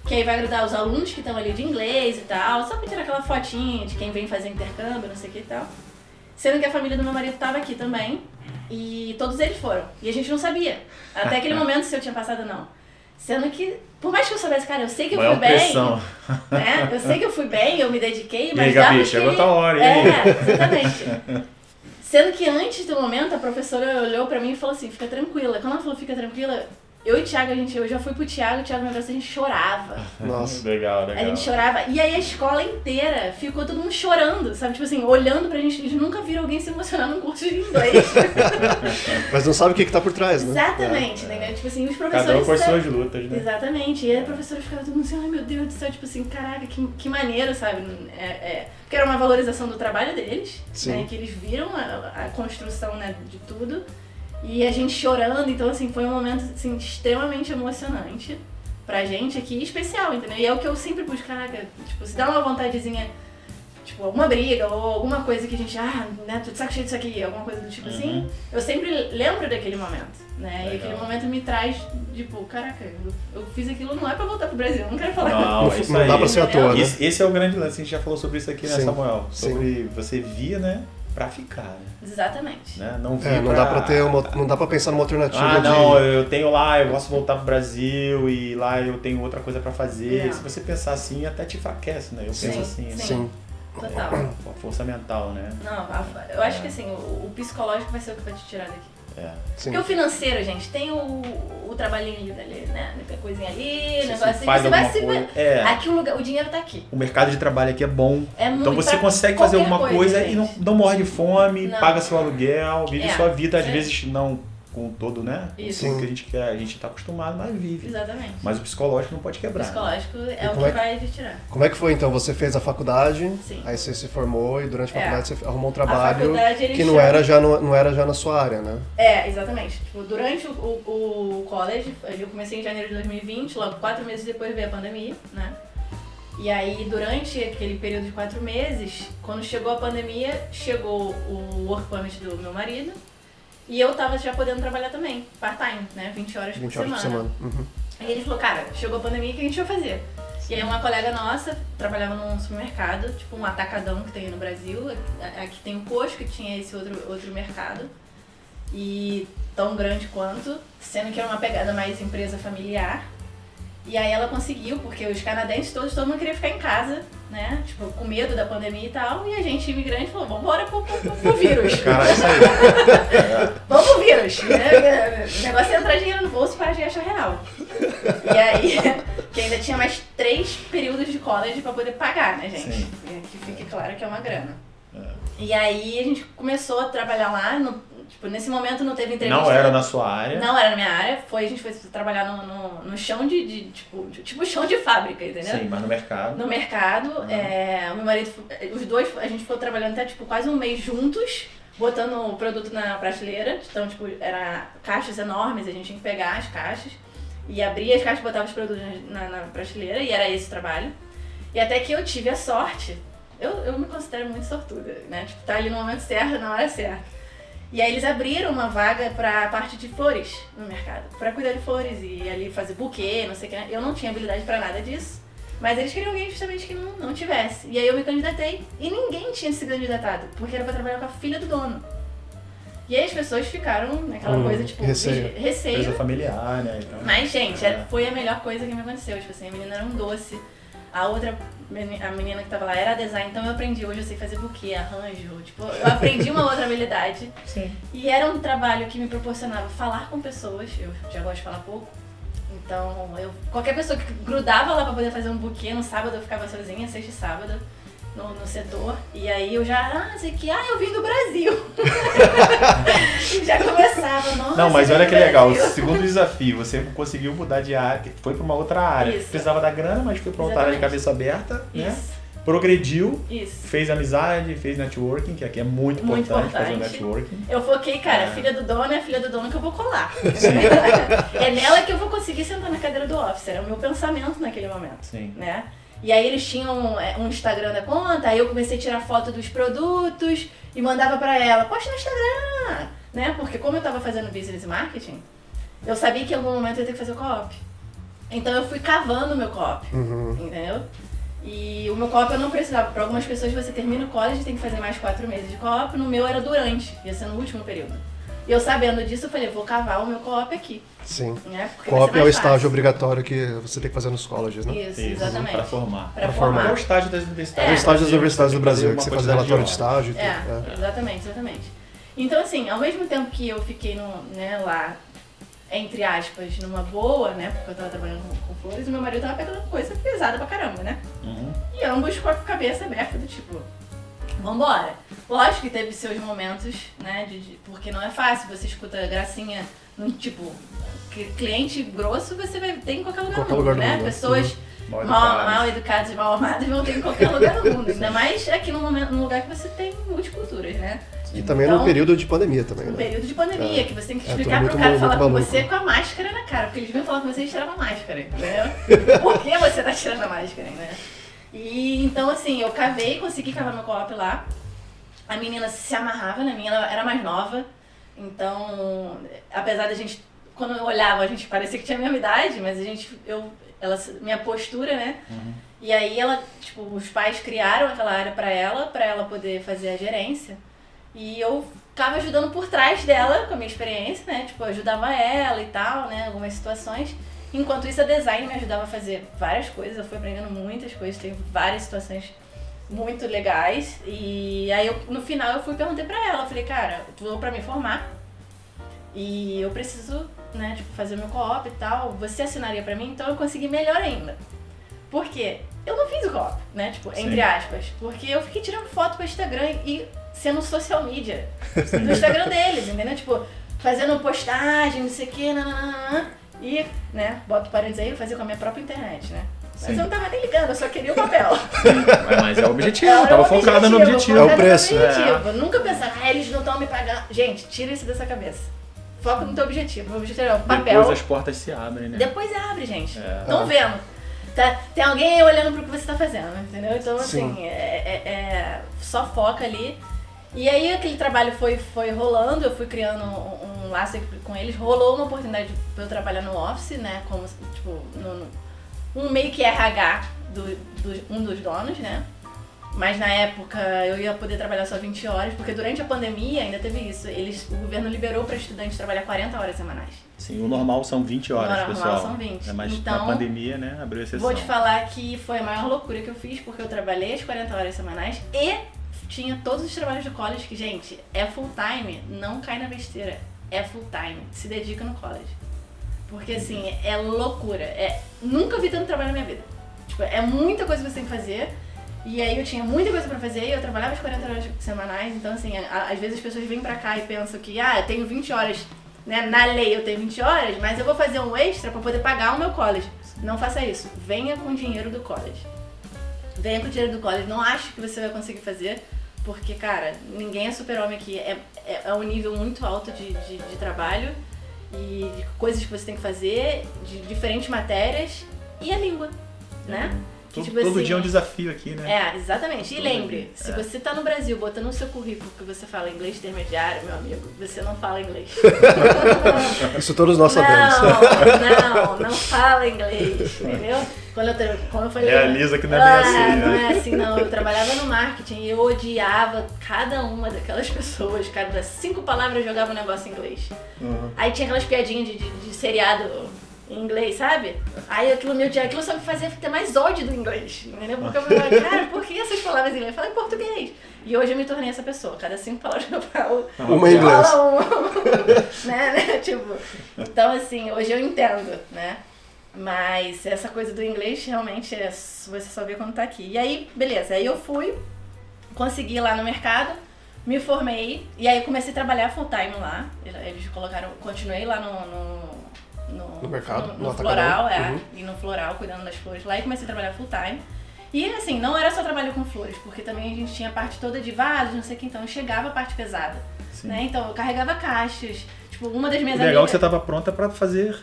Que aí vai agradar os alunos que estão ali de inglês e tal, só pra tirar aquela fotinha de quem vem fazer intercâmbio, não sei o que e tal. Sendo que a família do meu marido tava aqui também. E todos eles foram. E a gente não sabia. Até aquele (laughs) momento se eu tinha passado ou não. Sendo que, por mais que eu soubesse, cara, eu sei que eu fui bem. Né? Eu sei que eu fui bem, eu me dediquei, mas.
E aí, Gabi, chegou a tua hora,
hein? É, exatamente. (laughs) Sendo que antes do momento, a professora olhou pra mim e falou assim, fica tranquila. Quando ela falou fica tranquila, eu e o Thiago, a gente, eu já fui pro Thiago, o Thiago me abraçou, a gente chorava. (laughs)
Nossa. legal, legal.
A gente chorava. E aí a escola inteira ficou todo mundo chorando, sabe? Tipo assim, olhando pra gente. A gente nunca viu alguém se emocionar num curso de inglês. (laughs)
Mas não sabe o que, que tá por trás, né?
Exatamente, é. né? Tipo assim, os professores.
Cada um com as suas lutas, né?
Exatamente. E aí a professora ficava todo mundo assim, ai meu Deus do céu, tipo assim, caraca, que, que maneiro, sabe? É, é, porque era uma valorização do trabalho deles, Sim. né? Que eles viram a, a construção né, de tudo. E a gente chorando, então assim, foi um momento assim, extremamente emocionante pra gente aqui, especial, entendeu? E é o que eu sempre busco, caraca, tipo, se dá uma vontadezinha, tipo, alguma briga ou alguma coisa que a gente, ah, né, tô de saco cheio disso aqui, alguma coisa do tipo assim, uhum. assim, eu sempre lembro daquele momento, né? Legal. E aquele momento me traz, tipo, caraca, eu, eu, fiz aquilo não é pra voltar pro Brasil, não quero falar
Não, isso não dá pra ser à toa, né? Esse, esse, é o grande lance, a gente já falou sobre isso aqui, né, Sim. Samuel? Sobre Sim. você via, né? Para ficar, né?
Exatamente.
Né? Não,
é, não pra... dá para ter uma, não dá para pensar numa alternativa
ah, não, de... eu tenho lá, eu posso voltar pro Brasil e lá eu tenho outra coisa para fazer. Não. Se você pensar assim, até te enfraquece, né? Eu sim, penso assim,
sim.
Né?
sim. Total.
A força mental, né?
Não, eu acho que assim, o, o psicológico vai ser o que vai te tirar daqui. É. Porque o financeiro, gente, tem o, o trabalhinho ali, né? Tem coisinha ali, você negócio assim. Você vai se. É. Aqui o, lugar, o dinheiro tá aqui.
O mercado de trabalho aqui é bom. É muito, então você consegue fazer alguma coisa, coisa e não, não morre de fome, não. paga seu aluguel, vive é. sua vida, às vezes não com todo, né?
Isso.
Com que a gente quer, a gente tá acostumado, mas vive.
Exatamente.
Mas o psicológico não pode quebrar.
O psicológico né? é o que é, vai te tirar.
Como é que foi então? Você fez a faculdade,
Sim.
aí você se formou e durante a é. faculdade é. você arrumou um trabalho
que
não era, já no, não era já na sua área, né?
É, exatamente. Tipo, durante o, o, o college, eu comecei em janeiro de 2020, logo quatro meses depois veio a pandemia, né? E aí, durante aquele período de quatro meses, quando chegou a pandemia, chegou o work permit do meu marido e eu tava já podendo trabalhar também, part-time, né? 20 horas
20
por
horas
semana.
Por semana. Uhum.
E ele falou, cara, chegou a pandemia, o que a gente vai fazer? E aí uma colega nossa trabalhava num supermercado, tipo um atacadão que tem no Brasil. Aqui tem um Costco que tinha esse outro, outro mercado. E tão grande quanto, sendo que era uma pegada mais empresa familiar. E aí ela conseguiu, porque os canadenses todos, todo mundo queria ficar em casa, né? Tipo, com medo da pandemia e tal. E a gente, imigrante, falou, vambora pro, pro, pro vírus.
Cara, isso aí. (laughs)
Vamos pro vírus. Né? O negócio é entrar dinheiro no bolso para achar real. E aí, (laughs) que ainda tinha mais três períodos de college para poder pagar, né, gente? Sim. Que fique claro que é uma grana. É. E aí a gente começou a trabalhar lá no, Tipo, nesse momento não teve entrevista.
Não era na sua área?
Não era na minha área. Foi, a gente foi trabalhar no, no, no chão de, de, tipo, de, tipo chão de fábrica, entendeu?
Sim, mas no mercado.
No mercado. Uhum. É, o meu marido, os dois, a gente ficou trabalhando até, tipo, quase um mês juntos, botando o produto na prateleira. Então, tipo, era caixas enormes, a gente tinha que pegar as caixas e abrir as caixas e botava os produtos na, na prateleira, e era esse o trabalho. E até que eu tive a sorte, eu, eu me considero muito sortuda, né? Tipo, tá ali no momento certo, na hora certa e aí eles abriram uma vaga para a parte de flores no mercado, para cuidar de flores e ali fazer buquê, não sei o que. Eu não tinha habilidade para nada disso, mas eles queriam alguém justamente que não, não tivesse. E aí eu me candidatei e ninguém tinha se candidatado, porque era para trabalhar com a filha do dono. E aí as pessoas ficaram naquela hum, coisa, tipo,
receio.
receio.
Coisa familiar, né? Então,
mas, gente, é. foi a melhor coisa que me aconteceu. Tipo assim, a menina era um doce. A outra a menina que tava lá era design, então eu aprendi. Hoje eu sei fazer buquê, arranjo. Tipo, eu aprendi uma outra habilidade. (laughs)
Sim.
E era um trabalho que me proporcionava falar com pessoas. Eu já gosto de falar pouco. Então, eu, qualquer pessoa que grudava lá pra poder fazer um buquê, no sábado eu ficava sozinha, sexta e sábado no, no setor. E aí eu já, ah, sei que, ah, eu vim do Brasil. (laughs) já começava, nossa.
Não, mas olha que legal, o segundo desafio, você conseguiu mudar de área, foi para uma outra área. Isso. Precisava da grana, mas foi para outra área de cabeça aberta, né? Isso. né? Progrediu,
Isso.
fez amizade, fez networking, que aqui é muito, muito importante, importante, fazer networking.
Eu foquei, cara, é. filha do dono é filha do dono que eu vou colar. (laughs) é nela que eu vou conseguir sentar na cadeira do officer. É o meu pensamento naquele momento.
Sim.
Né? E aí eles tinham é, um Instagram da conta, aí eu comecei a tirar foto dos produtos e mandava para ela, posta no Instagram, né? Porque como eu tava fazendo business marketing, eu sabia que em algum momento eu ia ter que fazer o co-op. Então eu fui cavando o meu co-op,
uhum.
entendeu? E o meu co-op eu não precisava. Para algumas pessoas você termina o college e tem que fazer mais quatro meses de co-op, no meu era durante, ia ser no último período. E eu sabendo disso, eu falei, vou cavar o meu co-op aqui.
Sim.
Né?
Co-op é o estágio fácil. obrigatório que você tem que fazer nos colleges, né?
Isso, exatamente.
Para formar.
Para formar.
É o estágio das universidades.
É, o estágio das universidades do Brasil, que você faz relatório de estágio e
tudo. É, é, exatamente, exatamente. Então, assim, ao mesmo tempo que eu fiquei no, né, lá, entre aspas, numa boa, né? Porque eu tava trabalhando com, com flores, e meu marido tava pegando coisa pesada pra caramba, né?
Uhum.
E ambos com a cabeça aberta do tipo, vambora. Lógico que teve seus momentos, né? De, de, porque não é fácil, você escuta gracinha no tipo. Cliente grosso você vai ter em qualquer lugar
qualquer
do mundo,
lugar
né?
mundo.
Pessoas mal, mal educadas e mal amadas vão ter em qualquer lugar do mundo. Ainda mais aqui no, momento, no lugar que você tem multiculturas, né?
E também então, no período de pandemia também,
no
né?
período de pandemia, é. que você tem que é, explicar é, pro cara falar com você com a máscara na cara. Porque eles vêm falar com você e tirar a máscara, entendeu? (laughs) Por que você tá tirando a máscara, né? E então, assim, eu cavei, consegui cavar meu co-op lá. A menina se amarrava na minha, ela era mais nova. Então, apesar da gente, quando eu olhava, a gente parecia que tinha a mesma idade, mas a gente, eu, ela, minha postura, né?
Uhum.
E aí ela, tipo, os pais criaram aquela área para ela, para ela poder fazer a gerência. E eu ficava ajudando por trás dela, com a minha experiência, né? Tipo, eu ajudava ela e tal, né? Algumas situações. Enquanto isso, a design me ajudava a fazer várias coisas. Eu fui aprendendo muitas coisas, tem várias situações muito legais. E aí, eu, no final, eu fui perguntei pra ela. Eu falei, cara, tu vou pra me formar e eu preciso, né, tipo, fazer meu co-op e tal. Você assinaria pra mim? Então eu consegui melhor ainda. Por quê? Eu não fiz o co-op, né? Tipo, Sim. entre aspas. Porque eu fiquei tirando foto pro Instagram e sendo social media. no Instagram deles, entendeu? Tipo, fazendo postagem, não sei o que, nananana, e, né, boto parênteses aí, eu fazia com a minha própria internet, né? Mas Sim. eu não tava nem ligando, eu só queria o papel. (laughs)
mas é o objetivo, eu tava focada no objetivo.
É o preço.
Objetivo. É. Nunca pensar, ah, eles não estão me pagando. Gente, tira isso dessa cabeça. Foca no teu objetivo. O objetivo é o papel.
Depois as portas se abrem, né?
Depois abre, gente. Estão é. vendo. Tá, tem alguém olhando pro que você tá fazendo, entendeu? Então, assim, é, é, é, só foca ali. E aí aquele trabalho foi, foi rolando, eu fui criando um, um laço com eles. Rolou uma oportunidade pra eu trabalhar no office, né? Como, tipo, no, no um meio que RH do, do, um dos donos, né? Mas na época eu ia poder trabalhar só 20 horas, porque durante a pandemia ainda teve isso. Eles, o governo liberou para estudantes trabalhar 40 horas semanais.
Sim, o normal são 20 horas, o normal pessoal.
são 20.
É, mas então, na pandemia, né, abriu exceção.
Vou te falar que foi a maior loucura que eu fiz, porque eu trabalhei as 40 horas semanais e tinha todos os trabalhos do college que, gente, é full time, não cai na besteira. É full time, se dedica no college. Porque assim, é loucura. É, nunca vi tanto trabalho na minha vida. Tipo, é muita coisa que você tem que fazer. E aí eu tinha muita coisa pra fazer e eu trabalhava as 40 horas semanais, então assim, a, às vezes as pessoas vêm pra cá e pensam que, ah, eu tenho 20 horas, né? Na lei eu tenho 20 horas, mas eu vou fazer um extra pra poder pagar o meu college. Não faça isso. Venha com o dinheiro do college. Venha com o dinheiro do college. Não acho que você vai conseguir fazer, porque, cara, ninguém é super-homem aqui. É, é, é, um nível muito alto de, de, de trabalho e coisas que você tem que fazer, de diferentes matérias e a língua, né?
Que, tipo todo, assim, dia é um desafio aqui, né?
É, exatamente. E todo lembre, dia. se é. você tá no Brasil botando no seu currículo que você fala inglês intermediário, meu amigo, você não fala inglês. (laughs)
Isso todos nós
sabemos. Não, não, não fala inglês, entendeu? Quando eu, quando eu falei.
Realiza que não é bem ah, assim,
né? Não é assim, não. Eu trabalhava no marketing e eu odiava cada uma daquelas pessoas. Cada cinco palavras eu jogava um negócio em inglês. Uhum. Aí tinha aquelas piadinhas de, de, de seriado em inglês, sabe? Aí aquilo meu dia, aquilo só me fazia ter mais ódio do inglês, entendeu? Porque eu (laughs) falava, cara, por que essas palavras em inglês? Eu falo em português. E hoje eu me tornei essa pessoa. Cada cinco palavras eu falo.
Uma em inglês.
Uma, (laughs) né, né? Tipo, então assim, hoje eu entendo, né? Mas essa coisa do inglês realmente é, você só vê quando tá aqui. E aí, beleza, aí eu fui, consegui lá no mercado, me formei, e aí comecei a trabalhar full time lá. Eles colocaram, continuei lá no, no,
no, no mercado,
no, no floral, é, uhum. e no floral, cuidando das flores lá, e comecei a trabalhar full time. E assim, não era só trabalho com flores, porque também a gente tinha a parte toda de vasos, não sei o que, então chegava a parte pesada. Né? Então eu carregava caixas, tipo, uma das minhas
o legal amigas... é que você estava pronta para fazer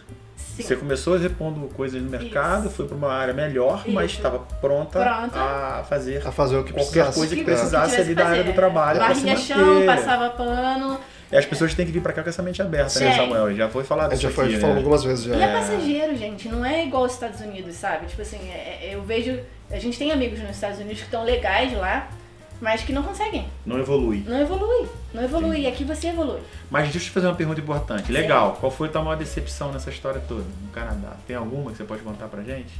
Sim. Você começou repondo coisas no mercado, Isso. foi para uma área melhor, Isso. mas estava pronta, pronta, a fazer
a fazer o que
qualquer
precisasse.
coisa que, que precisasse ali da área do trabalho
manter. chão, passava pano.
E as pessoas têm que vir para cá com essa mente aberta, né, Samuel? Já foi falado isso
já foi,
aqui,
falou né? algumas vezes já.
E é passageiro, gente, não é igual aos Estados Unidos, sabe? Tipo assim, é, é, eu vejo, a gente tem amigos nos Estados Unidos que estão legais lá, mas que não conseguem.
Não evolui.
Não evolui. Não evolui. Sim. E aqui você evolui.
Mas deixa eu te fazer uma pergunta importante. Legal. Sim. Qual foi a tua maior decepção nessa história toda no Canadá? Tem alguma que você pode contar pra gente?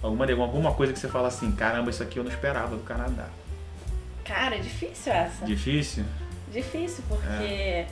Alguma, alguma coisa que você fala assim, caramba, isso aqui eu não esperava do Canadá.
Cara, é difícil essa.
Difícil?
Difícil, porque. É.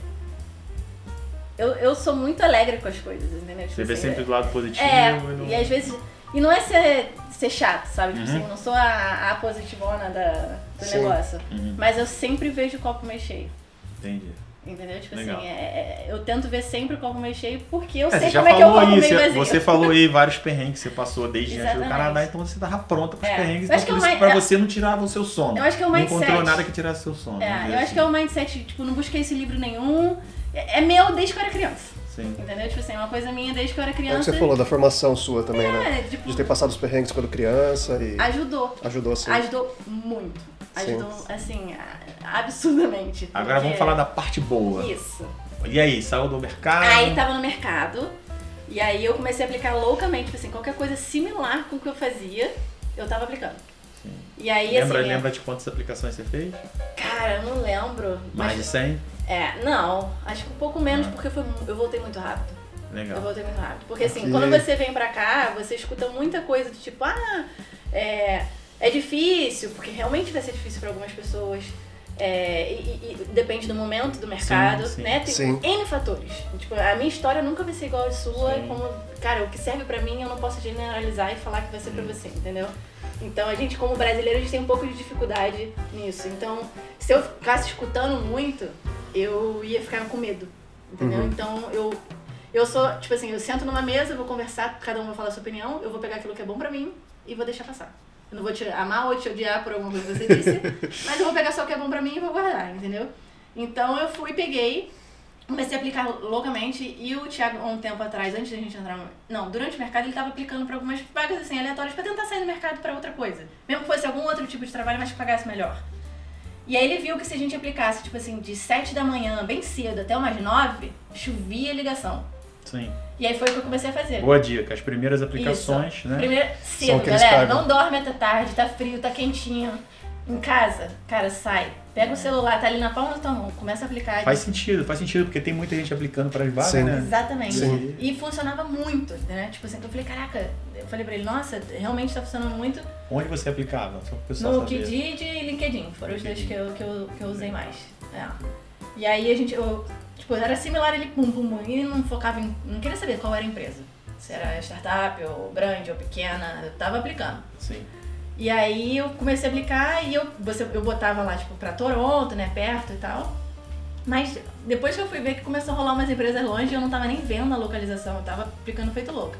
Eu, eu sou muito alegre com as coisas, entendeu?
Tipo você vê assim, sempre do lado positivo.
É, e, não... e às vezes e não é ser, ser chato, sabe? Tipo uhum. assim, eu não sou a, a positivona da, do Sim. negócio. Uhum. Mas eu sempre vejo o copo meio cheio.
Entendi.
Entendeu? Tipo Legal. assim, é, é, eu tento ver sempre o copo meio cheio porque eu é, sei como é que é o copo meio vazio.
Você (laughs) falou aí vários (laughs) perrengues que você passou desde antes do Canadá, então você tava pronta para os é. perrengues. Então por mais, pra você não tirava o seu sono.
Eu acho que é o mindset.
Não encontrou nada que tirasse o seu sono.
É, eu assim. acho que é o mindset, tipo, não busquei esse livro nenhum. É, é meu desde que eu era criança.
Sim.
Entendeu? Tipo assim, é uma coisa minha desde que eu era criança. É o
que você falou da formação sua também, é, né? Tipo, de ter passado os perrengues quando criança e.
Ajudou.
Ajudou, sim.
Ajudou muito. Ajudou, sim. assim, absurdamente.
Agora porque... vamos falar da parte boa.
Isso.
E aí, saiu do mercado?
Aí tava no mercado. E aí eu comecei a aplicar loucamente, tipo assim, qualquer coisa similar com o que eu fazia, eu tava aplicando. Sim. E aí,
lembra,
assim,
lembra de quantas aplicações você fez?
Cara, eu não lembro.
Mais de 100?
É, não, acho que um pouco menos ah. porque foi, eu voltei muito rápido.
Legal.
Eu voltei muito rápido. Porque assim, quando você vem pra cá, você escuta muita coisa do tipo, ah, é, é difícil, porque realmente vai ser difícil para algumas pessoas. É, e, e, depende do momento do mercado, sim, sim. né? Tem sim. N fatores. Tipo, a minha história nunca vai ser igual a sua. Como, cara, o que serve para mim eu não posso generalizar e falar que vai ser para você, entendeu? Então a gente, como brasileiro, a gente tem um pouco de dificuldade nisso. Então, se eu ficasse escutando muito, eu ia ficar com medo. entendeu? Uhum. Então eu eu sou, tipo assim, eu sento numa mesa, vou conversar, cada um vai falar a sua opinião, eu vou pegar aquilo que é bom pra mim e vou deixar passar. Eu não vou te amar ou te odiar por alguma coisa que você disse, (laughs) mas eu vou pegar só o que é bom pra mim e vou guardar, entendeu? Então eu fui, peguei, comecei a aplicar loucamente e o Thiago, um tempo atrás, antes da gente entrar no... Não, durante o mercado ele estava aplicando para algumas vagas assim, aleatórias para tentar sair do mercado para outra coisa. Mesmo que fosse algum outro tipo de trabalho, mas que pagasse melhor. E aí ele viu que se a gente aplicasse, tipo assim, de 7 da manhã, bem cedo, até umas 9, chovia ligação.
Sim.
E aí foi o que eu comecei a fazer.
Boa dica, as primeiras aplicações, Isso. né?
Primeira, cedo, galera. Não dorme até tarde, tá frio, tá quentinho. Em casa, cara, sai. Pega o celular, tá ali na palma da tua mão, começa a aplicar.
Faz sentido, faz sentido, porque tem muita gente aplicando para as vagas, Sim. né?
Exatamente. Sim. E funcionava muito, né? Tipo assim, eu falei, caraca, eu falei pra ele, nossa, realmente tá funcionando muito.
Onde você aplicava?
Só pro pessoal no Kidid e LinkedIn, foram os dois que eu, que eu, que eu usei mais. É. E aí a gente, eu, tipo, era similar ele pum pum pum, e não focava em, não queria saber qual era a empresa. Se era startup, ou grande, ou pequena, eu tava aplicando.
Sim.
E aí eu comecei a aplicar e eu, você, eu botava lá, tipo, pra Toronto, né, perto e tal. Mas depois que eu fui ver que começou a rolar umas empresas longe, eu não tava nem vendo a localização, eu tava aplicando feito louca.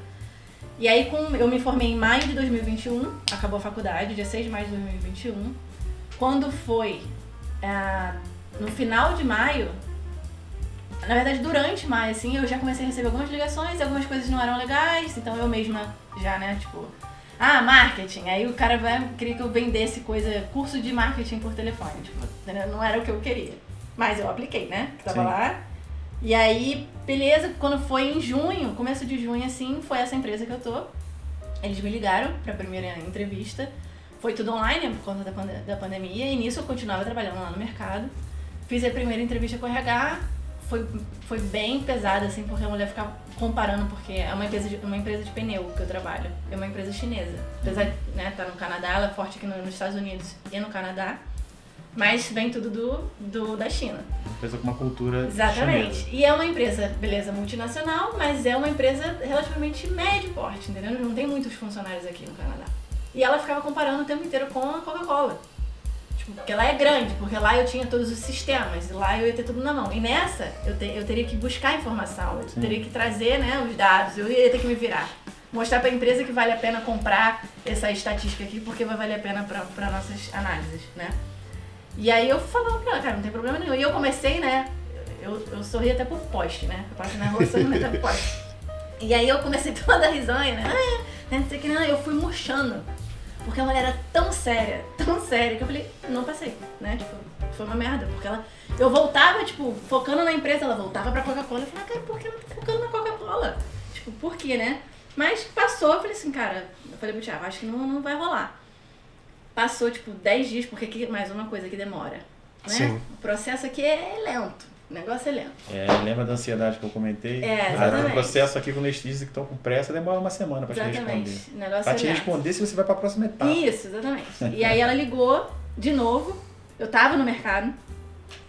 E aí com, eu me formei em maio de 2021, acabou a faculdade, dia 6 de maio de 2021. Quando foi é, no final de maio, na verdade durante maio, assim, eu já comecei a receber algumas ligações, algumas coisas não eram legais, então eu mesma já, né, tipo, ah, marketing. Aí o cara vai, queria que eu vendesse coisa, curso de marketing por telefone. Tipo, não era o que eu queria. Mas eu apliquei, né? Tava Sim. lá. E aí, beleza, quando foi em junho, começo de junho, assim, foi essa empresa que eu tô. Eles me ligaram pra primeira entrevista. Foi tudo online por conta da, pand da pandemia. E nisso eu continuava trabalhando lá no mercado. Fiz a primeira entrevista com o RH foi, foi bem pesada, assim, porque a mulher ficava comparando, porque é uma empresa, de, uma empresa de pneu que eu trabalho. É uma empresa chinesa. Apesar de né, estar tá no Canadá, ela é forte aqui nos Estados Unidos e no Canadá. Mas vem tudo do, do, da China.
Uma empresa com uma cultura
Exatamente.
Chinesa.
E é uma empresa, beleza, multinacional, mas é uma empresa relativamente médio porte, entendeu? Não tem muitos funcionários aqui no Canadá. E ela ficava comparando o tempo inteiro com a Coca-Cola. Porque lá é grande, porque lá eu tinha todos os sistemas, lá eu ia ter tudo na mão. E nessa, eu, te, eu teria que buscar informação, eu Sim. teria que trazer né, os dados, eu ia ter que me virar. Mostrar para a empresa que vale a pena comprar essa estatística aqui, porque vai valer a pena para nossas análises, né? E aí eu falava pra ela, cara, não tem problema nenhum. E eu comecei, né? Eu, eu sorri até por poste, né? Eu passo na rua sorrindo até por poste. (laughs) E aí eu comecei toda a risonha, né? Ah, é, não sei que não, eu fui murchando. Porque a mulher era tão séria, tão séria, que eu falei, não passei, né? Tipo, foi uma merda. Porque ela. Eu voltava, tipo, focando na empresa, ela voltava pra Coca-Cola. Eu falei, ah, cara, por que eu não tô focando na Coca-Cola? Tipo, por quê, né? Mas passou, eu falei assim, cara, eu falei pro Thiago, acho que não, não vai rolar. Passou, tipo, 10 dias, porque aqui, mais uma coisa que demora. Né? Sim. O processo aqui é lento. O negócio é lento.
É, lembra da ansiedade que eu comentei?
É, exatamente.
O processo aqui com dizem que estão com pressa demora uma semana para te responder. Para te responder se você vai para a próxima etapa.
Isso, exatamente. (laughs) e aí ela ligou de novo. Eu tava no mercado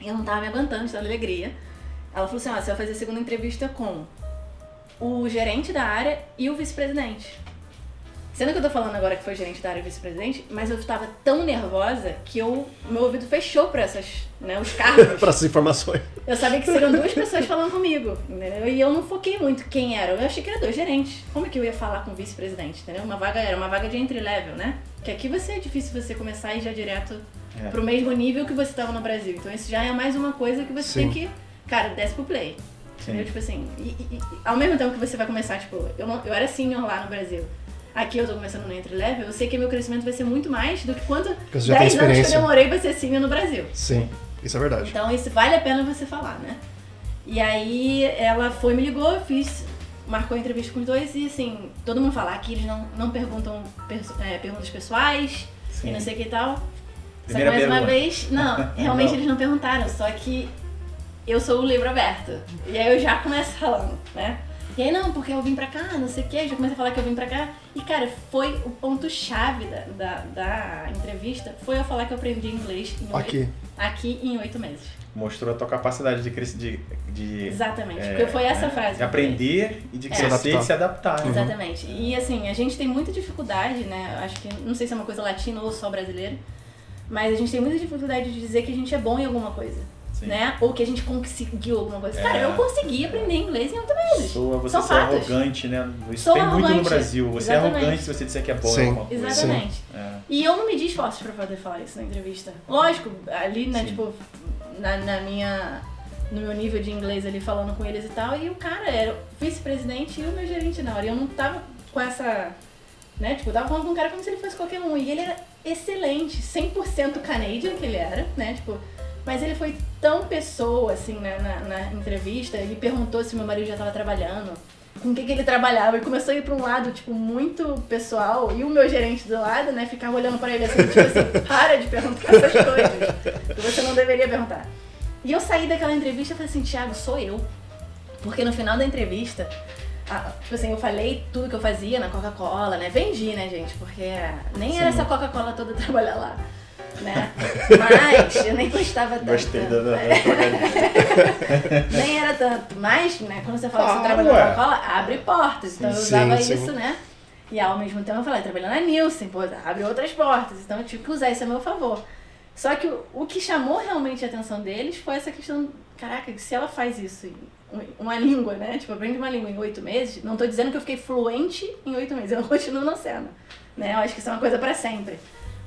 e eu não tava me aguentando de alegria. Ela falou assim: ó, você vai fazer a segunda entrevista com o gerente da área e o vice-presidente. Sendo que eu tô falando agora que foi gerente da área vice-presidente, mas eu tava tão nervosa que eu, meu ouvido fechou pra essas, né, os cargos. (laughs)
pra essas informações.
Eu sabia que seriam duas pessoas falando comigo, entendeu? E eu não foquei muito quem era. Eu achei que era dois gerentes. Como é que eu ia falar com o vice-presidente, entendeu? Uma vaga era uma vaga de entry level, né? Que aqui vai ser difícil você começar e já direto é. pro mesmo nível que você tava no Brasil. Então isso já é mais uma coisa que você Sim. tem que, cara, desce pro play. Entendeu? Tipo assim, e, e, e, ao mesmo tempo que você vai começar, tipo, eu, eu era senior lá no Brasil aqui eu tô começando no entry level, eu sei que meu crescimento vai ser muito mais do que quanto 10 anos que eu demorei pra ser senior no Brasil.
Sim, isso é verdade.
Então isso vale a pena você falar, né? E aí ela foi, me ligou, eu fiz, marcou a entrevista com os dois e assim, todo mundo fala que eles não, não perguntam é, perguntas pessoais Sim. e não sei o que e tal. Primeira só que mais pergunta. uma vez, não, (laughs) realmente não. eles não perguntaram, só que eu sou o livro aberto. E aí eu já começo falando, né? E aí, não, porque eu vim pra cá, não sei o quê, já comecei a falar que eu vim pra cá. E, cara, foi o ponto-chave da, da, da, entrevista, foi eu falar que eu aprendi inglês em
aqui.
Oito, aqui em oito meses.
Mostrou a tua capacidade de crescer, de, de...
Exatamente, é, porque foi essa
é,
frase.
De aprender e de é. crescer e se adaptar.
Uhum. Exatamente. E, assim, a gente tem muita dificuldade, né, acho que, não sei se é uma coisa latina ou só brasileira, mas a gente tem muita dificuldade de dizer que a gente é bom em alguma coisa. Né? Ou que a gente conseguiu alguma coisa. É. Cara, eu consegui aprender inglês em oito meses.
Soa você São ser fatos. arrogante, né? Isso Sou tem arrogante. muito no Brasil. Você Exatamente. é arrogante se você disser que é bom
Sim.
alguma
coisa. Exatamente. É. E eu não me di esforços pra poder falar isso na entrevista. Lógico, ali, né, Sim. tipo, na, na minha no meu nível de inglês ali falando com eles e tal, e o cara era vice-presidente e o meu gerente na hora. E eu não tava com essa. Né? Tipo, eu tava falando com um cara como se ele fosse qualquer um. E ele era excelente, 100% canadian que ele era, né? Tipo, mas ele foi tão pessoa, assim, né, na, na entrevista, ele perguntou se meu marido já estava trabalhando, com o que, que ele trabalhava, e começou a ir para um lado, tipo, muito pessoal, e o meu gerente do lado, né, ficava olhando para ele assim, tipo assim, (laughs) para de perguntar essas coisas, que você não deveria perguntar. E eu saí daquela entrevista e falei assim, Thiago, sou eu. Porque no final da entrevista, tipo assim, eu falei tudo que eu fazia na Coca-Cola, né? Vendi, né, gente? Porque nem Sim. era essa Coca-Cola toda trabalhar lá né? Mas eu nem gostava tanto. Gostei da, da, (laughs) Nem era tanto. Mas, né, quando você fala que você trabalha na Coca-Cola, abre portas. Então eu usava sim, isso, né? E ao mesmo tempo eu falei, trabalhando na Nielsen, pô, abre outras portas. Então eu tive que usar isso a meu favor. Só que o, o que chamou realmente a atenção deles foi essa questão, caraca, se ela faz isso em uma língua, né? Tipo, aprende uma língua em oito meses, não tô dizendo que eu fiquei fluente em oito meses, eu continuo na cena. Né? Eu acho que isso é uma coisa para sempre.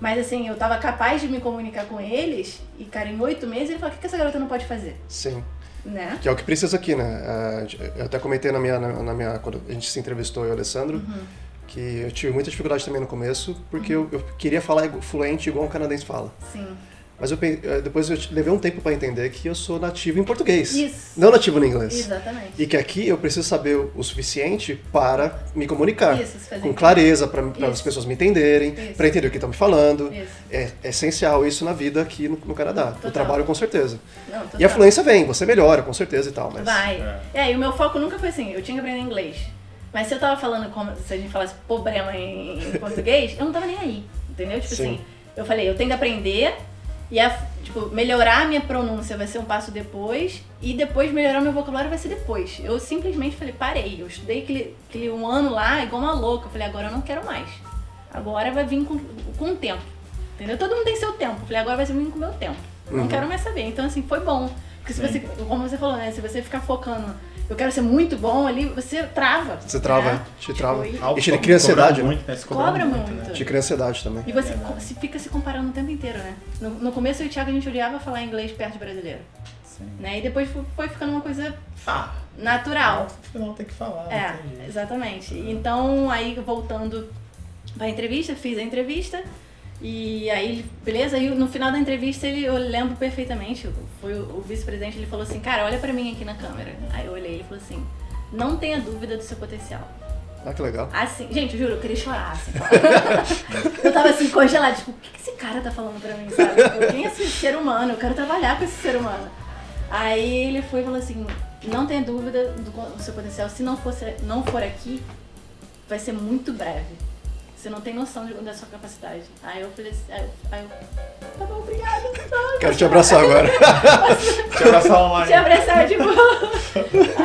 Mas assim, eu tava capaz de me comunicar com eles e, cara, em oito meses ele falou: o que, essa garota não pode fazer?
Sim.
Né?
Que é o que precisa aqui, né? Eu até comentei na minha, na, minha quando a gente se entrevistou, eu e o Alessandro, uhum. que eu tive muita dificuldade também no começo, porque uhum. eu, eu, queria falar fluente igual um canadense fala.
Sim.
Mas eu, eh, depois eu levei um tempo para entender que eu sou nativo em português.
Isso.
Não nativo no inglês.
Exatamente.
E que aqui eu preciso saber o suficiente para me comunicar. Isso, com clareza, para as pessoas me entenderem, para entender o que estão me falando. Isso. É, é, essencial isso na vida aqui no, no Canadá. Total. O trabalho, com certeza. Não, e a fluência vem, você melhora, com certeza e tal. Mas...
Vai. É. é, e o meu foco nunca foi assim, eu tinha que aprender inglês. Mas se eu tava falando como se a gente falasse problema em, em português, eu não tava nem aí. Entendeu? Tipo Sim. assim, eu falei, eu tenho que aprender e a, tipo, melhorar a minha pronúncia vai ser um passo depois e depois melhorar meu vocabulário vai ser depois. Eu simplesmente falei, parei. Eu estudei aquele, aquele um ano lá igual uma louca. Eu falei, agora eu não quero mais. Agora vai vir com, com o tempo. Entendeu? Todo mundo tem seu tempo. Eu falei, agora vai vir com o meu tempo. Uhum. Não quero mais saber. Então, assim, foi bom. Porque se você, como você falou, né? Se você ficar focando eu quero ser muito bom ali, você trava.
Você trava, né? te tipo, trava. E, e te cria ansiedade. Muito,
né? cobra, cobra muito. muito.
Né? Te cria ansiedade também.
E você é se fica se comparando o tempo inteiro, né? No, no começo eu e o Thiago a gente odiava falar inglês perto de brasileiro. Sim. Né? E depois foi ficando uma coisa ah, natural.
Não tem que falar.
É, exatamente. Então aí voltando pra entrevista, fiz a entrevista. E aí, beleza, e no final da entrevista ele, eu lembro perfeitamente, foi o, o vice-presidente, ele falou assim, cara, olha pra mim aqui na câmera. Aí eu olhei, ele falou assim, não tenha dúvida do seu potencial.
Ah, que legal.
Assim, gente, eu juro, eu queria chorar, assim. (laughs) eu tava assim, congelada, tipo, o que, que esse cara tá falando pra mim, sabe? Eu, quem é esse ser humano? Eu quero trabalhar com esse ser humano. Aí ele foi e falou assim, não tenha dúvida do, do seu potencial, se não, fosse, não for aqui, vai ser muito breve. Você não tem noção de, da sua capacidade. Aí eu falei assim, aí eu, aí eu tá bom, obrigada.
Quero te abraçar agora. (laughs)
te abraçar online.
Te abraçar de boa.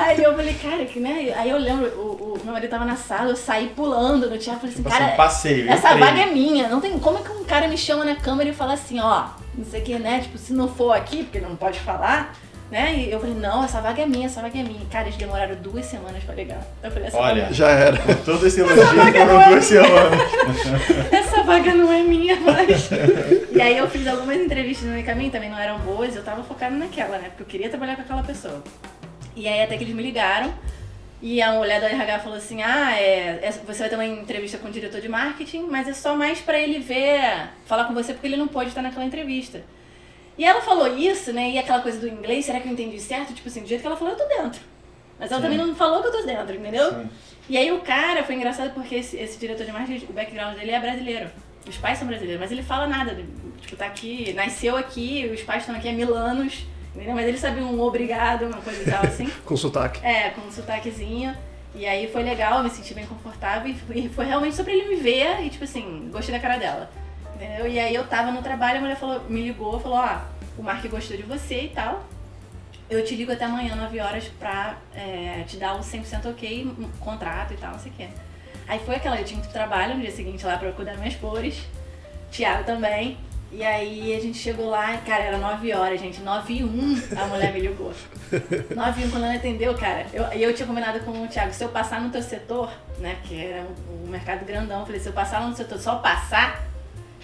Aí eu falei, cara, que né? Aí eu lembro, o, o meu marido tava na sala, eu saí pulando no teatro, falei assim, tipo cara, assim,
passeio,
essa vaga é minha. Não tem, como é que um cara me chama na câmera e fala assim, ó, não sei o que, né? Tipo, se não for aqui, porque não pode falar, né? E eu falei, não, essa vaga é minha, essa vaga é minha. Cara, eles demoraram duas semanas pra ligar. Eu falei, essa
Olha,
vaga...
já era.
Todo esse elogio foram é duas semanas. (laughs)
essa vaga não é minha mais. e aí eu fiz algumas entrevistas no meio caminho, também não eram boas, eu tava focada naquela, né? Porque eu queria trabalhar com aquela pessoa. E aí até que eles me ligaram. E a mulher da RH falou assim: Ah, é, é, você vai ter uma entrevista com o diretor de marketing, mas é só mais para ele ver, falar com você, porque ele não pode estar naquela entrevista. E ela falou isso, né? E aquela coisa do inglês, será que eu entendi certo? Tipo assim, do jeito que ela falou, eu tô dentro. Mas ela Sim. também não falou que eu tô dentro, entendeu? Sim. E aí o cara, foi engraçado porque esse, esse diretor de marketing, o background dele é brasileiro. Os pais são brasileiros, mas ele fala nada. Tipo, tá aqui, nasceu aqui, os pais estão aqui há mil anos, entendeu? Mas ele sabia um obrigado, uma coisa e tal, assim. (laughs)
com sotaque.
É, com um sotaquezinho. E aí foi legal, me senti bem confortável e foi realmente só pra ele me ver e, tipo assim, gostei da cara dela. Entendeu? E aí eu tava no trabalho, a mulher falou, me ligou, falou, ó, o Mark gostou de você e tal. Eu te ligo até amanhã, 9 horas, pra é, te dar o 100% ok, um contrato e tal, não sei o quê. Aí foi aquela, eu tinha muito trabalho no dia seguinte lá pra cuidar minhas flores. Tiago também. E aí a gente chegou lá, cara, era 9 horas, gente. 9 e 1 a mulher me ligou. 9 e 1 quando ela atendeu, cara. E eu, eu tinha combinado com o Thiago, se eu passar no teu setor, né? Que era um, um mercado grandão, eu falei, se eu passar no setor, só passar,